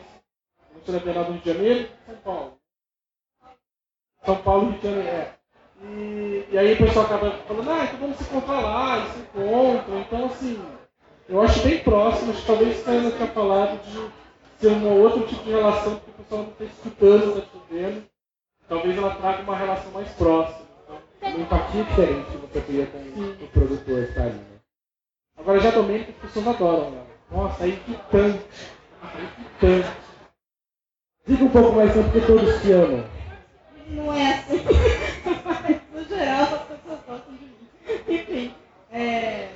começou na Bienal do Rio de Janeiro, São Paulo. São Paulo, Rio de Janeiro, é. E, e aí o pessoal acaba falando, ah, então vamos se encontrar lá, e se encontram. Então, assim, eu acho bem próximo, acho que talvez Caio tinha falado de ser um outro tipo de relação que o pessoal não está escutando, está escutando. Talvez ela traga uma relação mais próxima. Então, uma empatia diferente que você cria com o produtor tá ali? Agora já Domênico as pessoas adoram, né? Nossa, é irritante. É irritante. Diga um pouco mais porque todos te amam. Não é assim. <laughs> no geral, as pessoas gostam de mim. Enfim, é,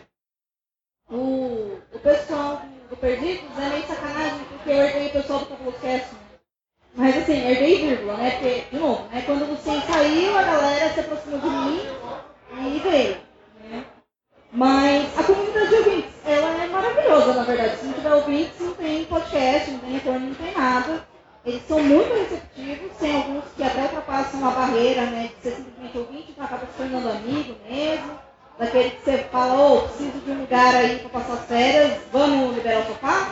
o, o pessoal do Perdidos é meio sacanagem porque eu herdei o pessoal do Cabulocast. Né? Mas assim, herdei vírgula, né? Porque, de novo, né? quando Lucien saiu, a galera se aproximou de mim e veio. Mas a comunidade de ouvintes, ela é maravilhosa, na verdade. Se não tiver ouvintes, não tem podcast, não tem retorno, não tem nada. Eles são muito receptivos, tem alguns que até ultrapassam a barreira né, de ser simplesmente ouvinte, então acaba se tornando amigo mesmo. Daquele que você fala, ô, oh, preciso de um lugar aí para passar as férias, vamos liberar o sofá,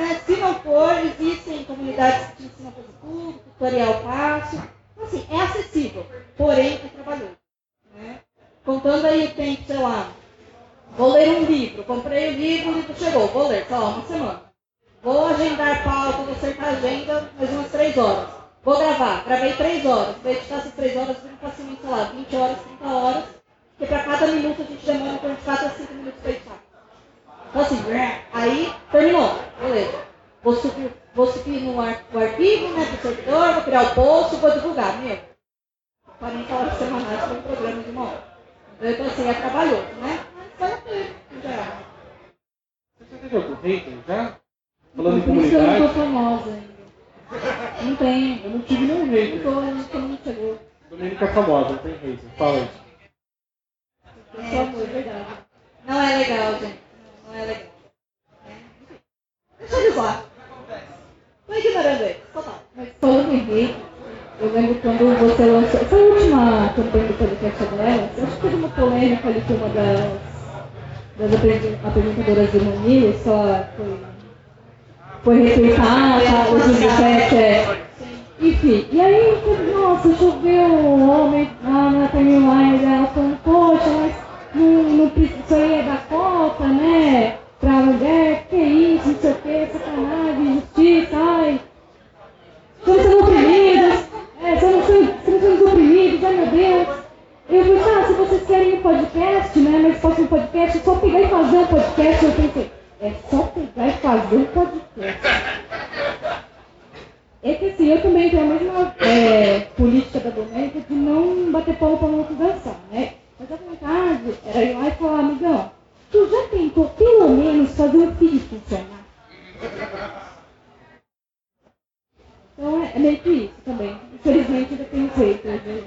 né, se não for, existem comunidades que ensinam a fazer tudo, tutorial fácil. Então, assim, é acessível, porém é trabalhoso. Né? Contando aí o tempo, sei lá, Vou ler um livro. Comprei o livro, o livro chegou. Vou ler, só uma semana. Vou agendar pauta, vou acertar a agenda mais umas três horas. Vou gravar. Gravei três horas. Vou editar essas três horas, vou facilmente, sei lá, 20 horas, 30 horas. Porque para cada minuto a gente demora por 4 a 5 minutos para editar. Então assim, aí terminou. Beleza. Vou subir, vou subir no, ar, no arquivo, né, pro servidor, vou criar o post, vou divulgar. Meu, 40 horas semanais para um programa de uma hora. Então assim, é trabalhoso, né? Vai ter, já. Você teve algum hater já? Falando em comunidade? eu não tô famosa ainda. Não tem. Eu não tive nenhum hater. Não tô, não tô, não chegou. Domênica é famosa, não tem hater. Fala isso. É, é verdade. Não é legal, gente. Não é legal. Deixa eles lá. Tô ignorando eles. Total. Mas falando em hater, eu lembro quando você lançou. Foi a última campanha do podcast dela. Eu acho que todo mundo né? Falei que uma das, das Mamilo só foi, foi respeitada, o 2017 é. Enfim, e aí, nossa, choveu um homem lá na timeline dela falando, poxa, mas não, não, isso aí é da cota, né? Pra mulher, que isso, não sei o que, sacanagem, justiça, ai. Estamos sendo oprimidos, é, estamos sendo oprimidos, ai meu Deus. Eu falei, ah, se vocês querem um podcast, né? Mas façam um podcast, é só pegar e fazer um podcast. Eu pensei, é só pegar e fazer um podcast. É que assim, eu também tenho a mesma é, política da Domênica de não bater pau para não dançar, né? Mas a vontade era ir lá e falar, amigão, tu já tentou pelo menos fazer um filho funcionar? Então é, é meio que isso também. Infelizmente ainda tem jeito. Né?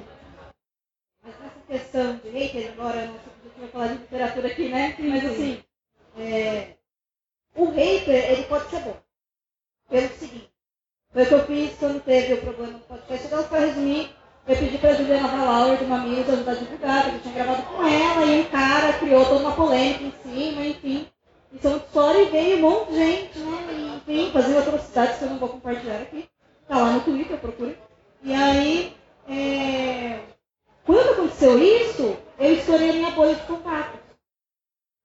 Mas essa questão de hater, agora não vai falar de literatura aqui, né? Mas assim, é, o hater, ele pode ser bom. Pelo seguinte, foi o que eu fiz quando teve o problema do podcast. Então, para resumir, eu pedi para a Juliana Valauer, de uma amiga, ajudar a divulgar, porque eu tinha gravado com ela, e um cara criou toda uma polêmica em cima, enfim. Uma história e veio um monte de gente, né? E, enfim, fazendo atrocidades que eu não vou compartilhar aqui. Tá lá no Twitter, procure. E aí, é... quando aconteceu isso, eu estourei a minha bolha de contatos.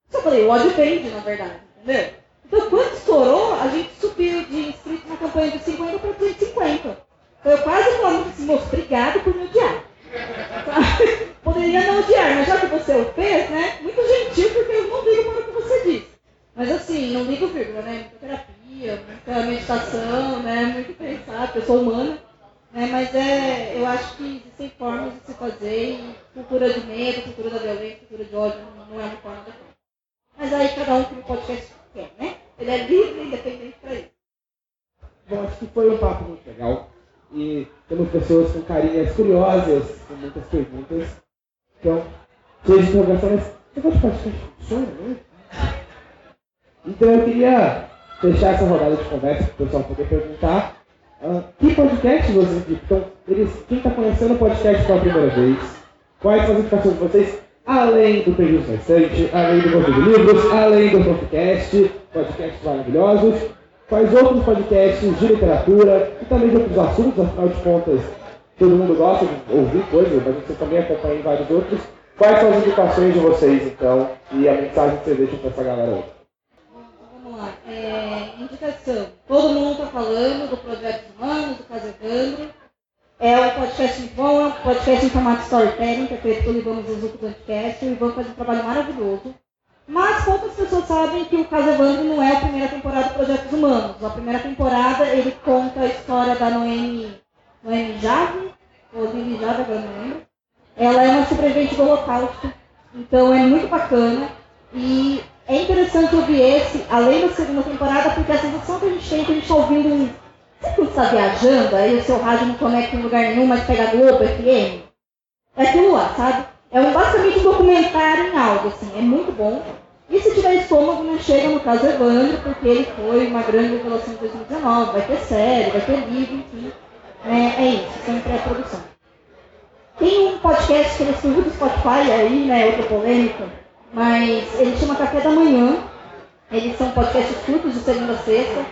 Só falei, o ódio vende, na verdade, entendeu? Então, quando estourou, a gente subiu de inscritos na campanha de 50 para 150. Então, eu quase falando assim, moço, obrigado por me odiar. <laughs> Poderia não odiar, mas já que você o fez, né? Muito gentil, porque eu não ligo para o que você disse. Mas assim, não ligo vírgula, né? Muita terapia, muita meditação, né? Muito pensar, pessoa humana. Né? Mas é, eu acho que existem formas de se fazer e cultura de medo, cultura da violência, cultura de ódio não é uma forma da forma. Mas aí cada um que o podcast quer, né? Ele é livre e independente para isso. Bom, acho que foi um papo muito legal. E temos pessoas com carinhas curiosas, com muitas perguntas. Então, cheio de interrogações. Você pode podcast funciona, né? Então eu queria fechar essa rodada de conversa para o pessoal poder perguntar uh, que podcast vocês? Então, eles, quem está conhecendo o podcast pela primeira vez, quais são as indicações de vocês, além do Prejuízo Restante, além do Gosto de Livros, além do podcast, podcasts maravilhosos, quais outros podcasts de literatura e também de outros assuntos, afinal de contas, todo mundo gosta de ouvir coisas, mas você também acompanha em vários outros. Quais são as indicações de vocês, então, e a mensagem que vocês deixam para essa galera hoje? Vamos lá. É, indicação. Todo mundo está falando do Projeto Humanos, do Caso Evandro. É um podcast bom, é um podcast em formato storytelling, que é feito pelo Ivan Zuzu do podcast. O Ivan faz um trabalho maravilhoso. Mas poucas pessoas sabem que o caso Evandro não é a primeira temporada do Projetos Humanos. A primeira temporada ele conta a história da Noemi, Noemi Jave, ou Lili Jave, agora não lembro. Ela é uma sobrevivente do Holocausto, então é muito bacana. E é interessante ouvir esse, além da segunda temporada, porque a sensação que a gente tem é que a gente está ouvindo um. Sabe quando está viajando, aí o seu rádio não conecta em lugar nenhum, mas pega Globo, FM? É aquilo lá, sabe? É um, basicamente um documentário em algo, assim, é muito bom. E se tiver estômago, não chega no caso Evandro, porque ele foi uma grande revelação de 2019, vai ter série, vai ter livro, enfim. É, é isso, sempre é produção. Tem um podcast que ele subiu do Spotify aí, né, outra polêmica, mas ele chama Café da Manhã. Eles são podcasts curtos de segunda a sexta,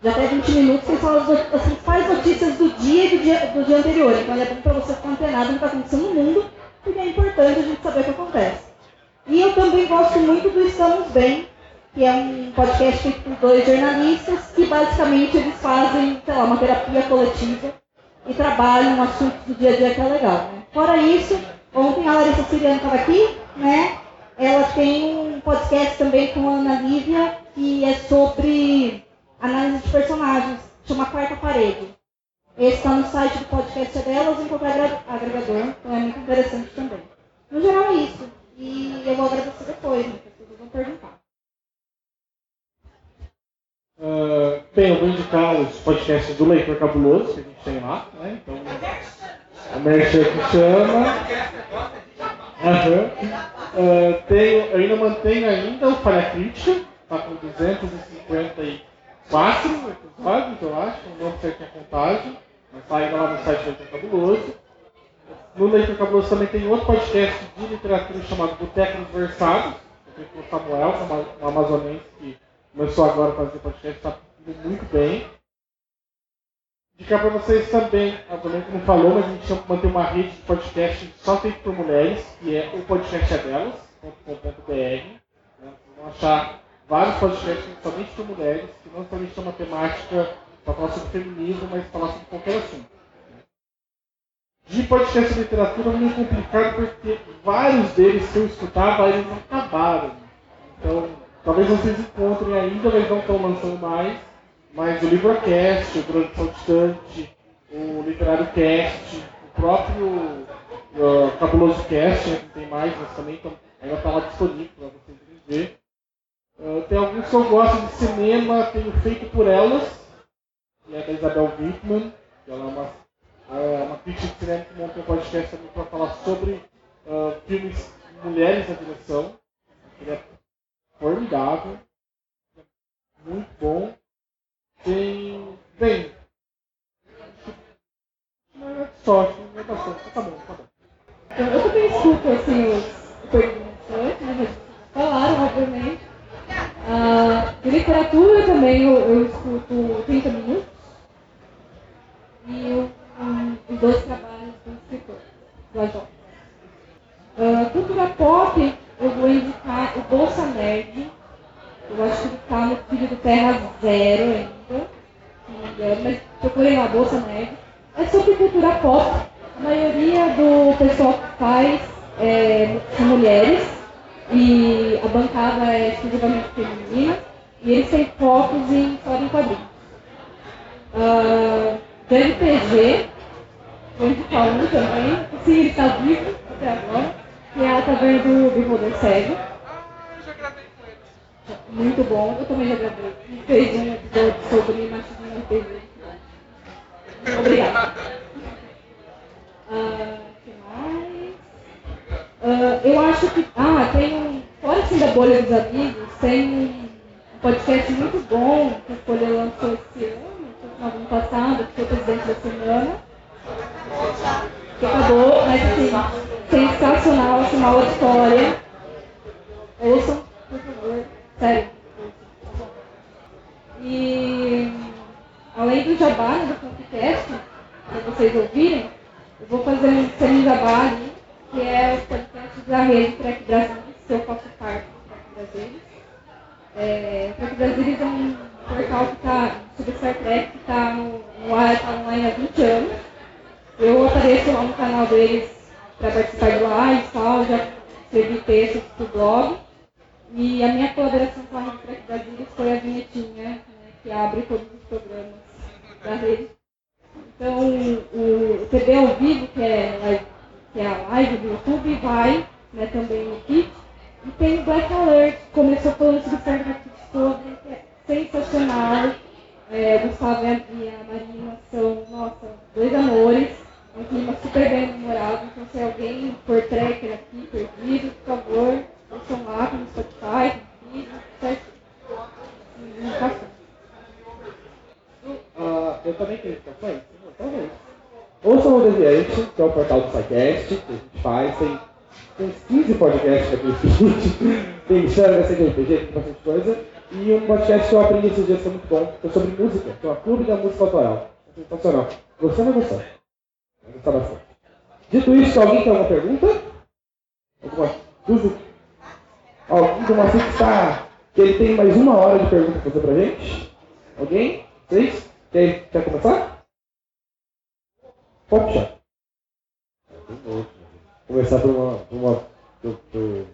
de até 20 minutos, que falam as, principais notícias do dia e do dia, do dia anterior. Então é bom para você ficar antenado no que está acontecendo no mundo porque é importante a gente saber o que acontece. E eu também gosto muito do Estamos Bem, que é um podcast feito por dois jornalistas, que basicamente eles fazem, sei lá, uma terapia coletiva e trabalham assuntos do dia a dia que é legal. Né? Fora isso, ontem a Larissa Siriano estava aqui, né? Ela tem um podcast também com a Ana Lívia, que é sobre análise de personagens, chama Quarta Parede. Esse está no site do podcast delas em qualquer agregador, então é muito interessante também. No geral é isso. E eu vou agradecer depois, né? Pessoas vão perguntar. Uh, bem, eu vou indicar os podcasts do Leitor Cabuloso, que a gente tem lá, né? Então, a Merchan que chama. Uhum. Uh, tenho, eu ainda mantenho ainda o Falha Crítica, está com 254 episódios, eu acho, não sei se é contagem. Mas tá ainda lá no site do Cabuloso. no Leitor Cabuloso também tem outro podcast de literatura chamado Boteco Versados, feito pelo Samuel, um amazonense que começou agora a fazer podcast, está indo muito bem. Indicar para vocês também, a Domênica não falou, mas a gente mantém uma rede de podcast só feito por mulheres, que é o podcast é. Né? Vocês vão achar vários podcasts somente por mulheres, que não somente tem uma temática para falar sobre feminismo, mas falar sobre qualquer assunto. De podcast de literatura é meio complicado porque vários deles que eu escutava, eles acabaram. Então, talvez vocês encontrem ainda, mas não estão lançando mais. Mas o Librocast, o Grande Saltitante, o Literário Cast, o próprio uh, Cabuloso Cast, né, que tem mais, mas também tão, ainda está lá disponível para vocês verem. Uh, tem alguns que eu gosto de cinema, tenho Feito por Elas, que é da Isabel Wittmann, que ela é uma, é uma crítica de cinema que montou um podcast também para falar sobre uh, filmes mulheres na direção. Ele é formidável, muito bom. Tem. Bem. Só, não é bastante. Tá bom, tá bom. Então, eu também escuto assim, os perguntantes, né? Falaram, obviamente. Ah, literatura também eu, eu escuto 30 minutos. E eu, um, os dois trabalhos do escritor, do AJ. Uh, cultura pop, eu vou indicar o Bolsa Nerd. Eu acho que está no filho do Terra Zero ainda, se não me engano, mas procurei lá, Bolsa Nerd. É sobre cultura pop. A maioria do pessoal que faz é, são mulheres e a bancada é exclusivamente feminina e eles têm focos em história em quadrinhos. Uh, de RPG, vou indicar um também, sim, ele está vivo até agora, que é a taverna do Beholder Cego. Muito bom, eu também já gravei. Fez um episódio sobre machismo no RPG. Obrigada. Uh, que mais? Uh, eu acho que. Ah, tem um. Fora assim da bolha dos amigos, tem um podcast muito bom que a Folha lançou esse ano, no ano passado, que foi o presidente da semana. Que acabou, mas assim, sensacional, assim, uma auditória. Ouçam, por favor. Sério. E além do jabá né, do podcast, para vocês ouvirem, eu vou fazer um semi jabá ali, que é o podcast da rede Track Brasil, que eu faço parte do Track Brasil. É, o Track Brasil é um portal que está sobre Star Trek, que está no, no ar, está online há 20 anos. Eu apareço lá no canal deles para participar de live e tal, já escrevi textos para o blog. E a minha colaboração com a Rede Track Brasília foi a vinhetinha, né, que abre todos os programas da rede. Então, o, o TV ao vivo, que é, que é a live do YouTube, vai né, também no kit. E tem o Black Alert, que começou falando sobre Star Trek Discovery, que é sensacional. É, Gustavo e a Marina são, nossa, dois amores. É um clima super bem humorado. Então, se alguém for tracker aqui, perdido, por favor, Ouçam lá no Spotify, no vídeo, certo? Uh, eu também tenho indicações? Talvez. Ouçam o Deviante, que é o portal do SciCast, que a gente faz. Tem uns 15 podcasts aqui no feed. tem Xanga, tem RPG, tem bastante coisa. E um podcast que eu aprendi esses dias que é muito bom, que é sobre música, que é o Clube da Música Autoral. É sensacional. Ou não gostou? Vai gostar bastante. Dito isso, alguém tem alguma pergunta? Alguma dúvida? Alguém do Macete está. que ele tem mais uma hora de pergunta para fazer para gente? Alguém? Três? Quer, quer começar? Pode puxar. Vou começar por uma. Por uma que eu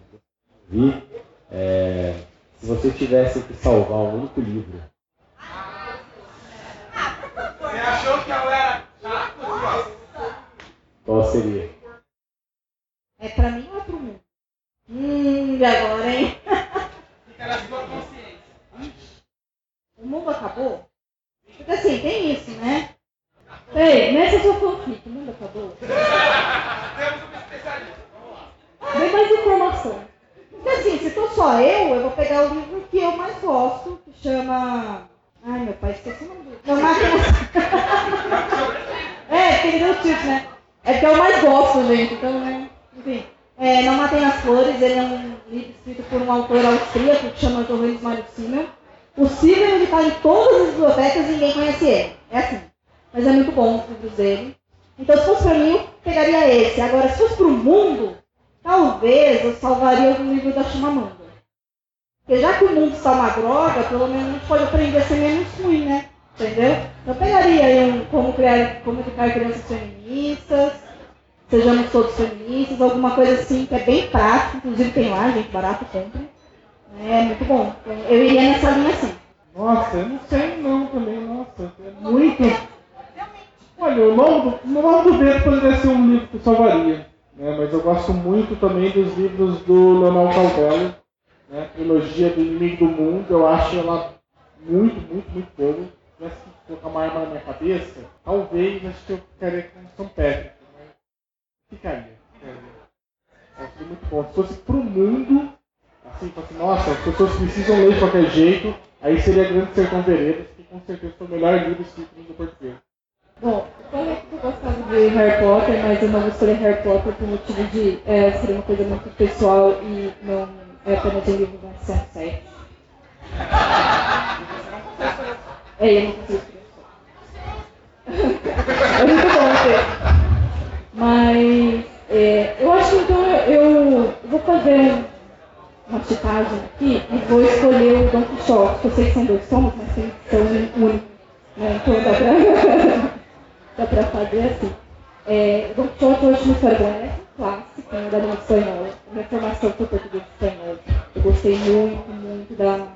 vi. É, se você tivesse que salvar um único livro. Você achou que eu era chato? Qual seria? É pra mim ou é pro mundo? Hum, e agora, hein? Fica na sua consciência. O mundo acabou? Porque assim, tem isso, né? Ei, nessa sua fanfic, o mundo acabou? <laughs> Temos um especialista. Vamos lá. Dê mais informação. Porque assim, se for só eu, eu vou pegar o livro que eu mais gosto, que chama. Ai, meu pai, esqueci o nome do. Não, Máquina. <laughs> é, tem o título, né? É porque eu mais gosto, gente. Então, né? Enfim. É, Não Matem as Flores, ele é um livro escrito por um autor austríaco que chama Johannes Mário Simmel. O Simmel ele está em todas as bibliotecas e ninguém conhece ele. É assim. Mas é muito bom os livros dele. Então, se fosse para mim, eu pegaria esse. Agora, se fosse para o mundo, talvez eu salvaria algum livro da Chimamanda. Porque já que o mundo está uma droga, pelo menos a gente pode aprender a ser menos ruim, né? Entendeu? Eu pegaria aí um como, criar, como educar crianças feministas, sejamos todos feministas, alguma coisa assim que é bem prático, inclusive tem lá, gente, barato, compra. É muito bom. Eu iria nessa linha assim. Nossa, eu não sei não também, nossa. É muito. Olha, o nome do, o nome do vento poderia ser um livro que salvaria. Né? Mas eu gosto muito também dos livros do Leonel Calvello, né? A trilogia do Inimigo do Mundo, eu acho ela muito, muito, muito boa. Se tivesse que colocar uma arma na minha cabeça, talvez acho que eu ficaria com São Pedro. Né? Ficaria. É um muito bom. Se fosse pro mundo, assim, fosse, nossa, as pessoas precisam ler de qualquer jeito, aí seria Grande Sertão Veredas, que com certeza foi o melhor livro escrito no português. Bom, eu falei que gostava de Harry Potter, mas eu não vou escolher Harry Potter por motivo de é, ser uma coisa muito pessoal e não é apenas um livro da São 7. É, eu não consigo É muito bom. Mas é, eu acho que então eu vou fazer uma chitagem aqui e vou escolher o Don Quixote, que eu sei que são dois tomos, mas tem, são únicos. Né? Então dá pra, <laughs> dá pra fazer assim. É, eu acho uma história boa, é um clássico né, da língua espanhola. Minha formação foi português espanhol. Eu gostei muito, muito da,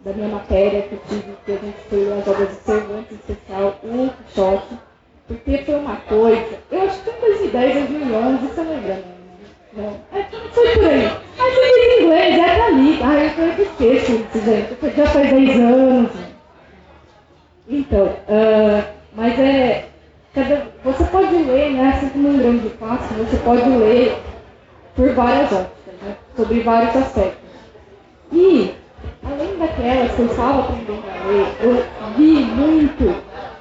da minha matéria que eu tive, que a gente foi as obras de Cervantes, em especial o Quixote, porque foi uma coisa, eu acho que em 2010, 2011, você lembra, né? Não. É, foi por aí. Aí você diz inglês, é pra ali. Ai, eu falei que esqueço gente. Já faz 10 anos. Então, uh, mas é. Cada, você pode ler, né, assim como um grande clássico, você pode ler por várias óticas, né, sobre vários aspectos. E, além daquelas que eu estava aprendendo a ler, eu vi muito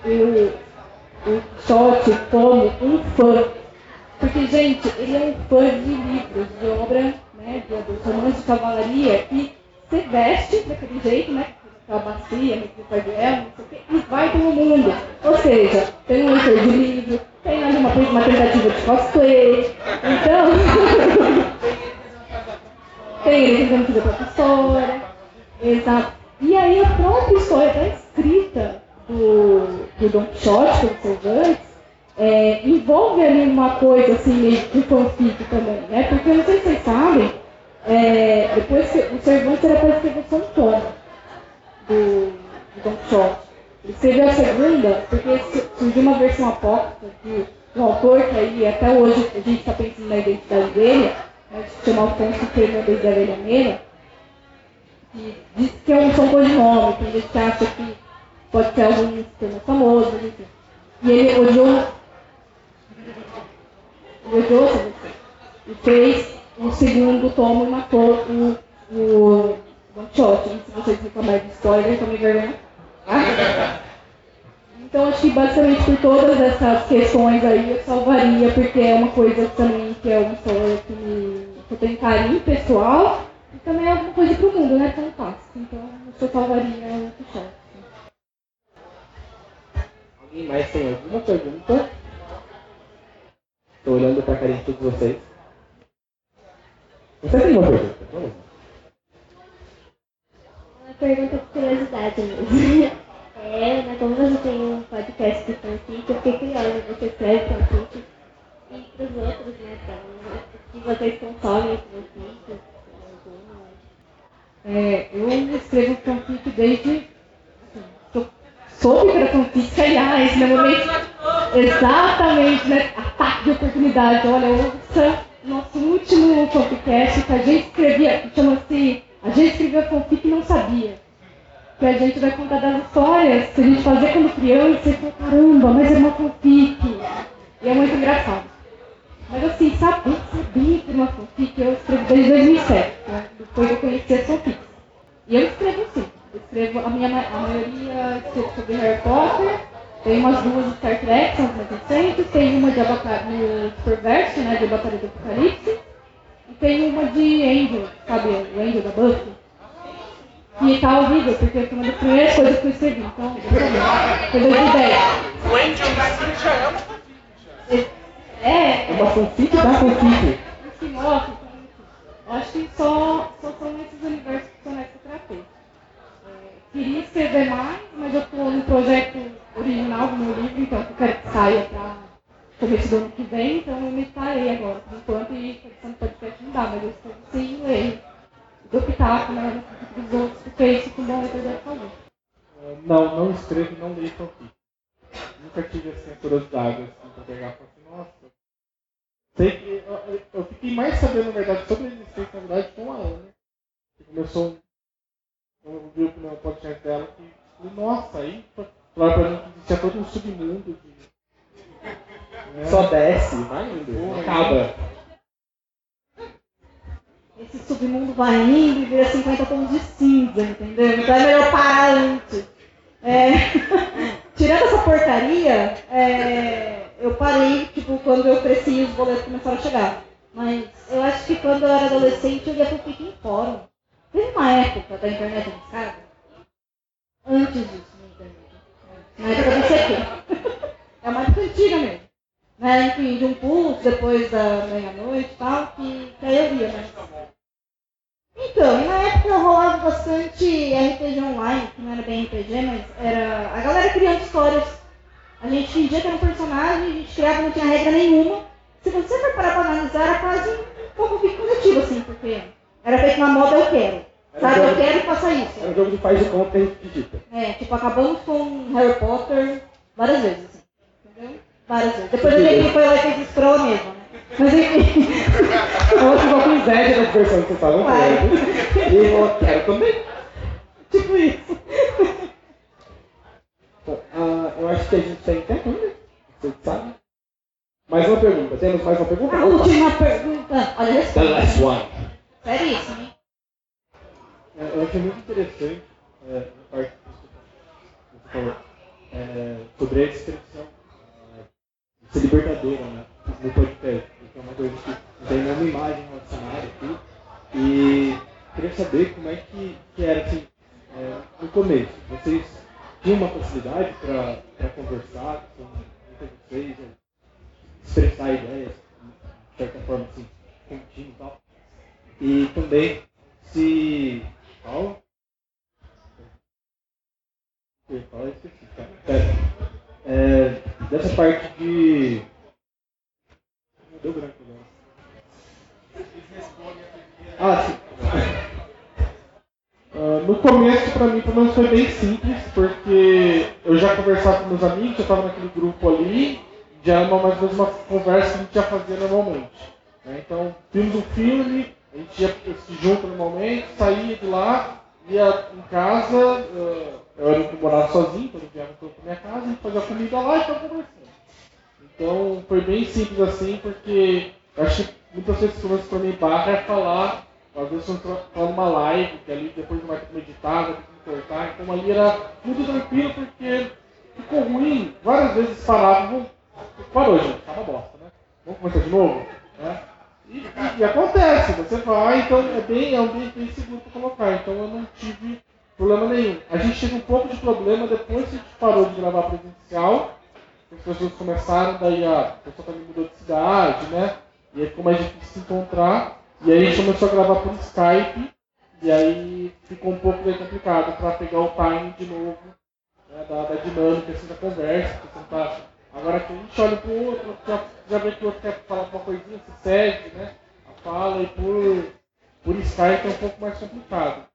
o, Shot como um fã porque, gente, ele é um fã de livros, de obra, né, de, romances de cavalaria, e se veste daquele jeito, né, a bacia, o quê, e vai pelo mundo. Ou seja, tem um leitor de livro, tem ali uma, uma tentativa de cosplay, então... <laughs> tem ele tentando fazer a própria história, exato. E aí a própria história da escrita do, do Don Quixote, do Cervantes, é, envolve ali uma coisa assim meio de fanfic também, né? Porque não sei se vocês sabem, é, depois que o Cervantes era para escrever São Tom do, do. Ele escreveu a segunda porque surgiu uma versão apócrifa de um autor que aí até hoje a gente está pensando na identidade dele, mas chama Alfonso Fernandes da Velhameira, que diz que é um são tem gente que acha que pode ser algum sistema famoso, enfim. E ele odiou odiou. E fez o segundo tomo e matou o, o Quixote. Se vocês reclamarem de spoiler, então me vergonha. Então acho que basicamente por todas essas questões aí eu salvaria, porque é uma coisa também que é uma história que, me, que eu tenho carinho pessoal e também é alguma coisa pro mundo, né? Fantástico. Então eu salvaria o Quixote. Alguém mais tem alguma pergunta? Estou olhando para a carinha de todos vocês. Você tem uma pergunta? Vamos. Uma pergunta de curiosidade mesmo. <laughs> É, né, como você tem um podcast de fanfic, eu fiquei curiosa, você escreve fanfic e para os outros, né, pra, que vocês consomem fanfic, é, eu escrevo fanfic desde. Assim, soube era fanfic, aliás, no momento. Exatamente, né? Ataque de oportunidade. Olha, ouça nosso último podcast que a gente escrevia, chama-se A gente escrevia fanfic e não sabia. Que a gente vai contar das histórias que a gente fazia quando criança e falou, caramba, mas é uma fanfic. E é muito engraçado. Mas assim, saber, saber que uma fanfic eu escrevi desde 2007, né? depois eu conheci as fanfics. E eu escrevo sim. Eu escrevo, a, minha, a maioria escrevo sobre Harry Potter, tem umas duas de Star Trek, são mais recentes, tem uma de Avatar, chamada Superverse, né, de Batalha do Apocalipse. E tem uma de Angel, sabe, o Angel da Buffy. E tá horrível, porque foi uma das primeiras coisas que eu escrevi, então, foi 2010. O Angel da já é uma fanfic. É, É uma fanfic da fanfic. enfim. Eu acho que só, só são esses universos que eu tratei. É, queria escrever mais, mas eu estou no projeto original do meu livro, então eu quero que saia para começo do ano que vem, então eu me parei agora, por enquanto, e edição do podcast não dá, mas eu estou sem ler. Do pitaco, né, dos outros, porque isso que o bom leitor deve fazer. É, Não, não escrevo não leio fanfic. Nunca tive assim, curiosidade assim, pra pegar e assim, nossa. Sei que eu, eu- fiquei mais sabendo, na verdade, sobre a existência, na verdade, com a Ana. Que começou. Eu vi no podcast dela que nossa, aí falaram pra mim que existia todo um submundo de. Só desce, vai indo. Acaba. Esse submundo vai indo e vira 50 tons de cinza, entendeu? Então é melhor parar antes. É, <laughs> Tirando essa porcaria, é, eu parei, tipo, quando eu cresci os boletos começaram a chegar. Mas eu acho que quando eu era adolescente eu ia pro Pique em Fórum. Teve uma época da internet de casa, antes disso na internet. Na época do CQ. <laughs> É época antiga mesmo. Né? Enfim, de um pulso, depois da meia-noite e tal, que, que aí eu via, mas então, e na época rolava bastante RPG online, que não era bem RPG, mas era a galera criando histórias. A gente fingia que era um personagem, a gente criava, não tinha regra nenhuma. Se você for parar pra analisar, era quase um pouco fico coletivo, assim, porque era feito na moda eu quero. Era Sabe, eu quero faça isso. É um jogo de faz de conta e digita. É, tipo, acabamos com Harry Potter várias vezes, assim. Entendeu? Várias vezes. Depois eu que foi lá e fez scroll mesmo, né? Mas enfim. <laughs> Eu ficou com inveja da versão que vocês estavam vendo. E eu quero também. tipo isso. Ah, eu acho que a gente tem tempo ainda. Você sabe? Mais uma pergunta. Temos mais uma pergunta? A última pergunta. Olha a The last one. Seríssimo, hein? É, eu achei muito interessante é, a parte que você falou é, sobre a descrição de ser libertadora né, no podcast, porque é uma coisa que tem nenhuma imagem relacionada aqui. E queria saber como é que, que era assim, é, no começo. Vocês tinham uma facilidade para conversar com, com vocês, ou expressar ideias, de certa forma assim, contínua e tal. E também se. Eu esqueci, tá? Pera. É, dessa parte de. Deu branco agora. Ah, sim. Ah, no começo, pra mim, pelo foi bem simples, porque eu já conversava com meus amigos, eu estava naquele grupo ali, já era mais ou menos uma conversa que a gente já fazia normalmente. né? Então, vimos um filme, a gente ia se junta normalmente, saía de lá, ia em casa, eh, eu era morava sozinho, então viajava para minha casa, gente fazia comida lá e ficava conversando. Então foi bem simples assim, porque eu acho que muitas menos para mim barra é falar, às vezes eu falo numa live, que ali depois não vai ter que meditar, vai ter que cortar, então ali era muito tranquilo porque ficou ruim, várias vezes paravam, parou gente, tá uma bosta, né? Vamos começar de novo? Né? E, e- e acontece, você vai, então é bem, é um bem seguro para colocar, então eu não tive problema nenhum. A gente teve um pouco de problema depois que a gente parou de gravar presencial, as pessoas começaram, daí a pessoa também mudou de cidade, né? E aí ficou mais difícil se encontrar, e aí a gente começou a gravar por Skype, e aí ficou um pouco complicado para pegar o time de novo, né, da, da dinâmica assim, da conversa, tá Agora que a gente olha pro outro, já, já vê que o outro quer falar alguma coisinha, se segue, né? A fala e por, por Skype é um pouco mais complicado.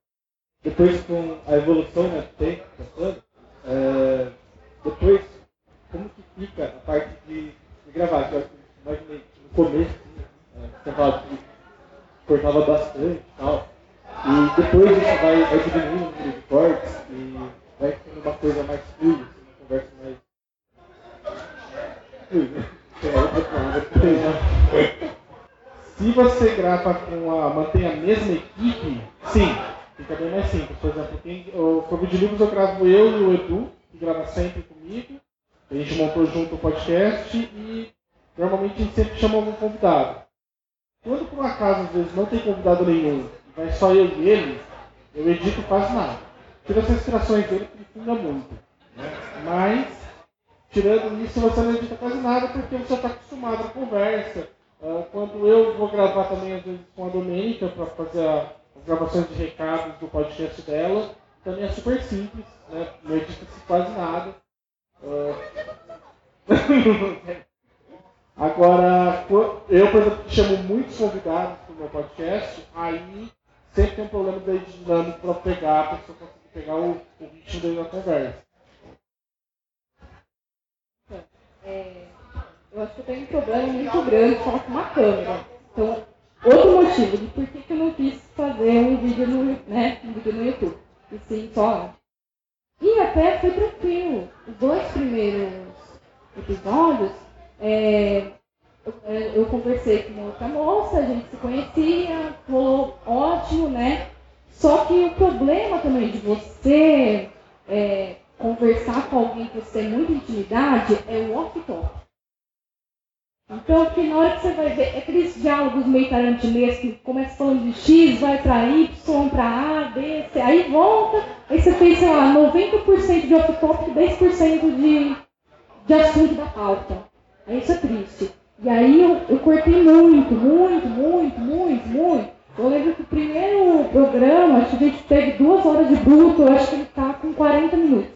Depois com a evolução né, do tempo passando, é, depois como que fica a parte de, de gravar? Que eu imaginei no começo, assim, é, falava que cortava bastante e tal. E depois isso vai, vai diminuindo o número de cortes e vai sendo uma coisa mais fluida, assim, uma conversa mais <laughs> tem que tem, né? Se você grava com a. mantém a mesma equipe, sim, fica bem mais simples. Por exemplo, quem, o Clube de Livros eu gravo eu e o Edu, que grava sempre comigo. A gente montou junto o podcast e normalmente a gente sempre chama algum convidado. Quando por acaso às vezes não tem convidado nenhum, vai só eu e ele, eu edito quase nada. Tira as respirações dele que funga muito. Né? Mas, tirando isso, você não edita quase nada porque você está acostumado à conversa. Uh, quando eu vou gravar também, às vezes, com a Domênica para fazer a, gravações de recados do podcast dela, também é super simples, né? não edita-se quase nada. Uh... <laughs> Agora, eu, por exemplo, chamo muitos convidados para o meu podcast, aí sempre tem um problema de dinâmico para pegar, a pessoa conseguir pegar o, o ritmo da conversa. É, eu acho que eu tenho um problema muito grande falar com uma câmera. Então, outro motivo de por que, que eu não quis fazer um vídeo no, né, um vídeo no YouTube. E sim, só. E até foi tranquilo. Os dois primeiros episódios é, eu, é, eu, conversei com outra moça, a gente se conhecia, rolou ótimo, né? Só que o problema também de você é, conversar com alguém que você tem muita intimidade é o off-top. Então, que na hora que você vai ver, é aqueles diálogos meio tarantinescos, que começa falando de X, vai para Y, para A, B, C, aí volta, aí você fez, sei lá, 90% de off-top e 10% de, de assunto da pauta. Isso é triste. E aí eu, eu cortei muito, muito, muito, muito, muito. Eu lembro que o primeiro programa, acho que a gente teve duas horas de bruto, eu acho que ele está com 40 minutos.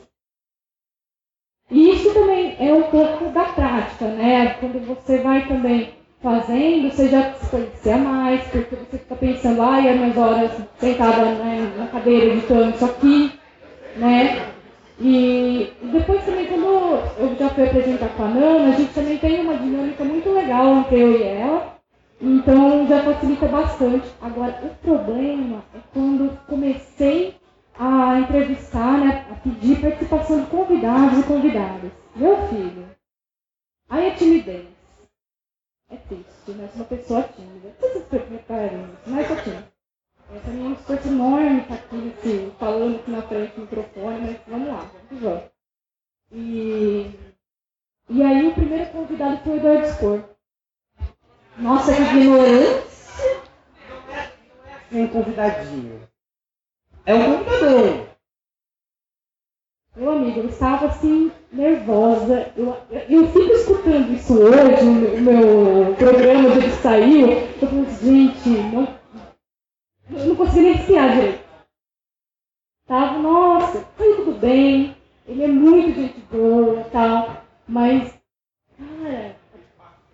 E isso também é um pouco da prática, né? Quando você vai também fazendo, você já se conhecia mais, porque você fica pensando, ai, ah, minhas horas sentada né, na cadeira editando isso aqui, né? E depois também, quando eu já fui apresentar com a Nana, a gente também tem uma dinâmica muito legal entre eu e ela. Então já facilita bastante. Agora, o problema é quando comecei a entrevistar, né, a pedir participação de convidados e convidadas. Meu filho, aí é timidez. É triste, né? Sou uma pessoa tímida. Não sei se vocês mas é tímida. Essa minha esforço enorme tá aqui assim, falando aqui na frente do microfone, mas vamos lá, vamos vamos. E, e aí o primeiro convidado foi o Eduardo Spor. Nossa, que ignorância! É um convidadinho. É um convidadão. Meu amigo, eu estava assim, nervosa. Eu, eu fico escutando isso hoje, o meu, programa de ele saiu. Eu falo, gente, não eu não consegui nem espiar direito. Tava, nossa, foi tudo bem, ele é muito gente boa e tal, mas, cara,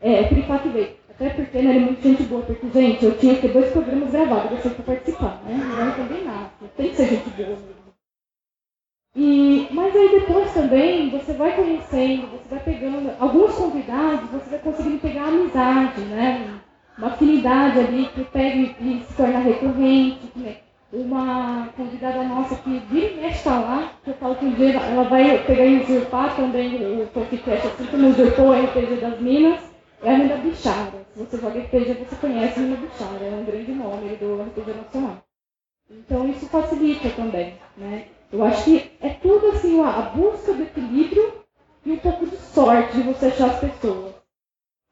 é, aquele fato veio. Até porque né, ele é muito gente boa, porque, gente, eu tinha que ter dois programas gravados, eu sei pra participar, né? Não entender nada, tem que ser gente boa mesmo. E, mas aí depois também você vai conhecendo, você vai pegando alguns convidados, você vai conseguindo pegar amizade, né? uma afinidade ali que pega e se torna recorrente. Né? Uma convidada nossa que vira e mexe está lá, que eu falo que um dia ela vai pegar e usurpar também o podcast, assim como usurpou o RPG das Minas, é a Mina Bichara. Se você joga RPG, você conhece a Mina Bichara, é um grande nome do RPG Nacional. Então isso facilita também, né? Eu acho que é tudo assim, a busca do equilíbrio e um pouco de sorte de você achar as pessoas.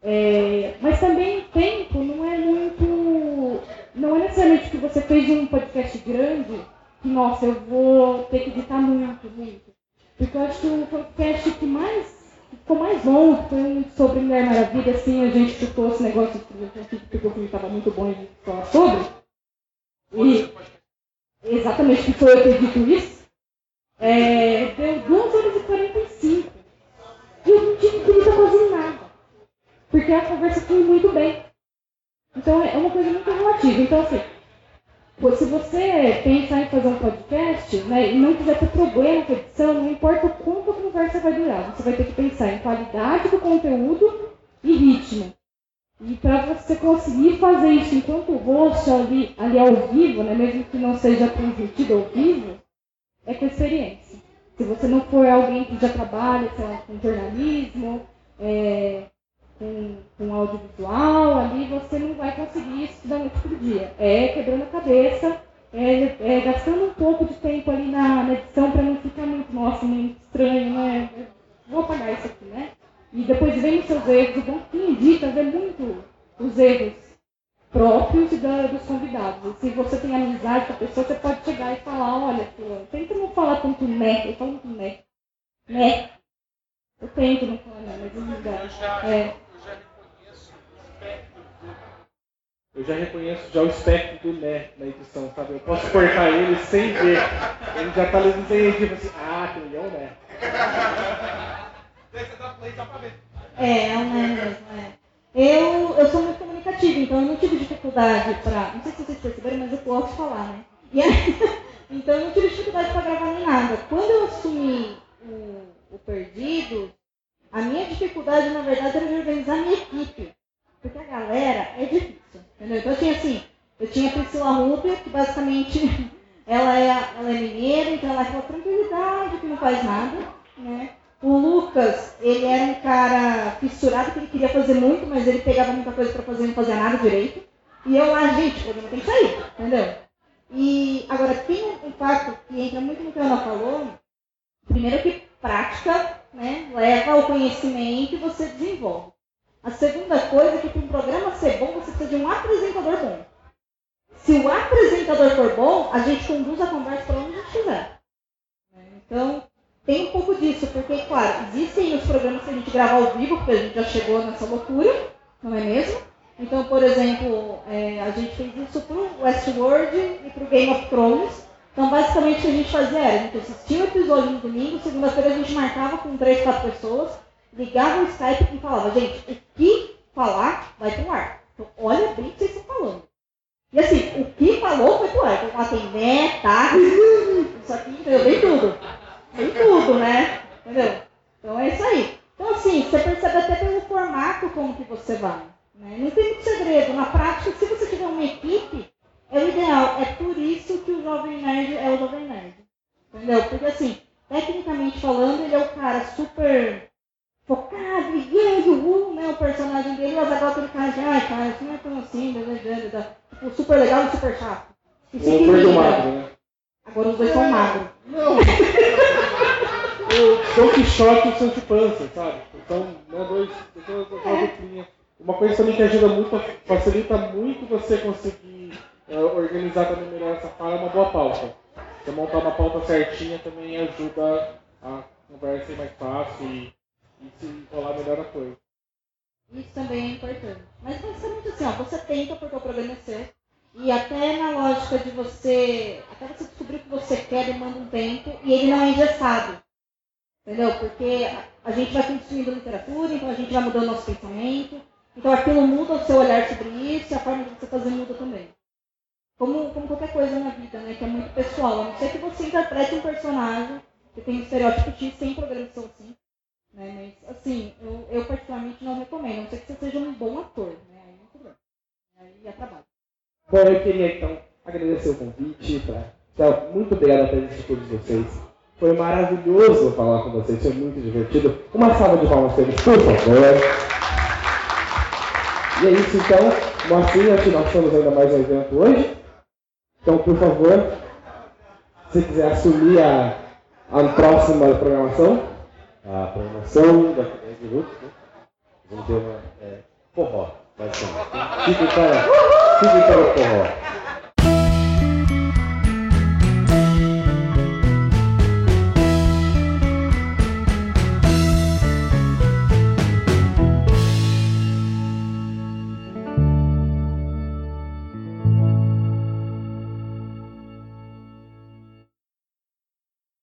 É, mas também tempo não é muito. Não é necessariamente que você fez um podcast grande que, nossa, eu vou ter que editar muito, muito. Porque eu acho que o podcast que mais ficou mais longo foi um sobre Mulher Maravilha, assim, a gente ficou esse negócio de porque o filme estava muito bom e gente falar sobre. E exatamente que foi eu que dito isso. É, deu 2 horas e 45. E eu não tinha escrito quase nada porque a conversa flui muito bem. Então é uma coisa muito relativa. Então, assim, se você pensar em fazer um podcast né, e não quiser ter problema com a edição, não importa o quanto a conversa vai durar, você vai ter que pensar em qualidade do conteúdo e ritmo. E para você conseguir fazer isso enquanto o host ali, ali ao vivo, né, mesmo que não seja transmitido ao vivo, é com experiência. Se você não for alguém que já trabalha lá, com jornalismo, é, com, com audiovisual, ali você não vai conseguir isso da noite para dia. É quebrando a cabeça, é, é, gastando um pouco de tempo ali na, na edição para não ficar muito, nossa, muito estranho, né? Vou apagar isso aqui, né? E depois vem os seus erros e vão fingir edita, vê muito os erros próprios da, dos convidados. Se você tem amizade com a pessoa, você pode chegar e falar, olha, tenta não falar tanto né, eu falo muito né. Né. Eu tento não falar mas não dá. É. Eu já reconheço já o espectro do né na edição, sabe? Eu posso cortar ele sem ver. Ele já tá ali desenhando tipo assim, ah, aquele é o né. É, é um né mesmo, é. Eu, eu sou muito comunicativa, então eu não tive dificuldade para. Não sei se vocês perceberam, mas eu posso falar, né? E aí, <laughs> então eu não tive dificuldade para gravar nem nada. Quando eu assumi o, o Perdido, a minha dificuldade, na verdade, era de organizar a minha equipe. Porque a galera é difícil, entendeu? Então eu tinha assim, eu tinha a Priscila Rubia, que basicamente <laughs> ela é, ela é mineira, então ela é aquela tranquilidade, que não faz nada, né? O Lucas, ele era um cara fissurado, que ele queria fazer muito, mas ele pegava muita coisa para fazer e não fazia nada direito. E eu lá, gente, o programa tem que sair, entendeu? E agora, tem um fato que entra muito no que a Ana falou, primeiro que prática né, leva ao conhecimento e você desenvolve. A segunda coisa é que para um programa ser bom, você precisa de um apresentador bom. Se o apresentador for bom, a gente conduz a conversa para onde a gente quiser. Então, tem um pouco disso, porque, claro, existem os programas que a gente grava ao vivo, porque a gente já chegou nessa loucura, não é mesmo? Então, por exemplo, é, a gente fez isso para o Westworld e para o Game of Thrones. Então, basicamente, o que a gente fazia era, a gente assistia o episódio no domingo, segunda-feira a gente marcava com três, quatro pessoas, ligava o Skype e falava, gente, o que falar vai para o ar. Então, olha bem o que vocês estão falando. E assim, o que falou foi pro ar. Então, lá tem né, tá, <laughs> isso aqui, entendeu? Vem tudo. Vem tudo, né? Entendeu? Então é isso aí. Então assim, você percebe até pelo formato como que você vai. Né? Não tem muito segredo. Na prática, se você tiver uma equipe, é o ideal. É por isso que o Jovem Nerd é o Jovem Nerd. Entendeu? Porque assim, tecnicamente falando, ele é o cara super focado, e uh, né, o personagem dele, mas agora aquele cara de, ai cara, isso não é tão assim, blá, blá, blá, tipo, super legal e super chato. E O gordo magro, né? Agora os dois são magros. Não. <laughs> o Don Quixote e o Sancho Panza, sabe? Então, né, dois, dois, É. duplinha. Uma coisa também que ajuda muito, facilita muito você conseguir organizar também melhor essa fala é uma boa pauta. Você montar uma pauta certinha também ajuda a conversa ir mais fácil e, e se enrolar melhor a coisa. Isso também é importante. Mas basicamente assim, ó, você tenta porque o programa é seu. E até na lógica de você. Até você descobrir o que você quer demanda um tempo e ele não é engessado. Entendeu? Porque a, a gente vai consumindo literatura, então a gente vai mudando nosso pensamento. Então aquilo muda o seu olhar sobre isso e a forma de você fazer muda também. Como, como qualquer coisa na vida, né? Que é muito pessoal. A não ser que você interprete um personagem que tem um estereótipo X, tem programas que são assim. Né? Mas, assim, eu, eu particularmente não recomendo. A não ser que você seja um bom ator. Né? Aí não problema. Aí é trabalho. Bom, eu queria então agradecer o convite. Pra... Então, muito obrigado a presença de todos vocês. Foi maravilhoso falar com vocês, foi muito divertido. Uma salva de palmas para eles, por favor. E é isso então, acho que nós temos ainda mais um evento hoje. Então, por favor, se quiser assumir a, a próxima programação. A programação daqui a 10 minutos, né? Vamos ter uma é, forró, basicamente. Fique para, fique para o forró.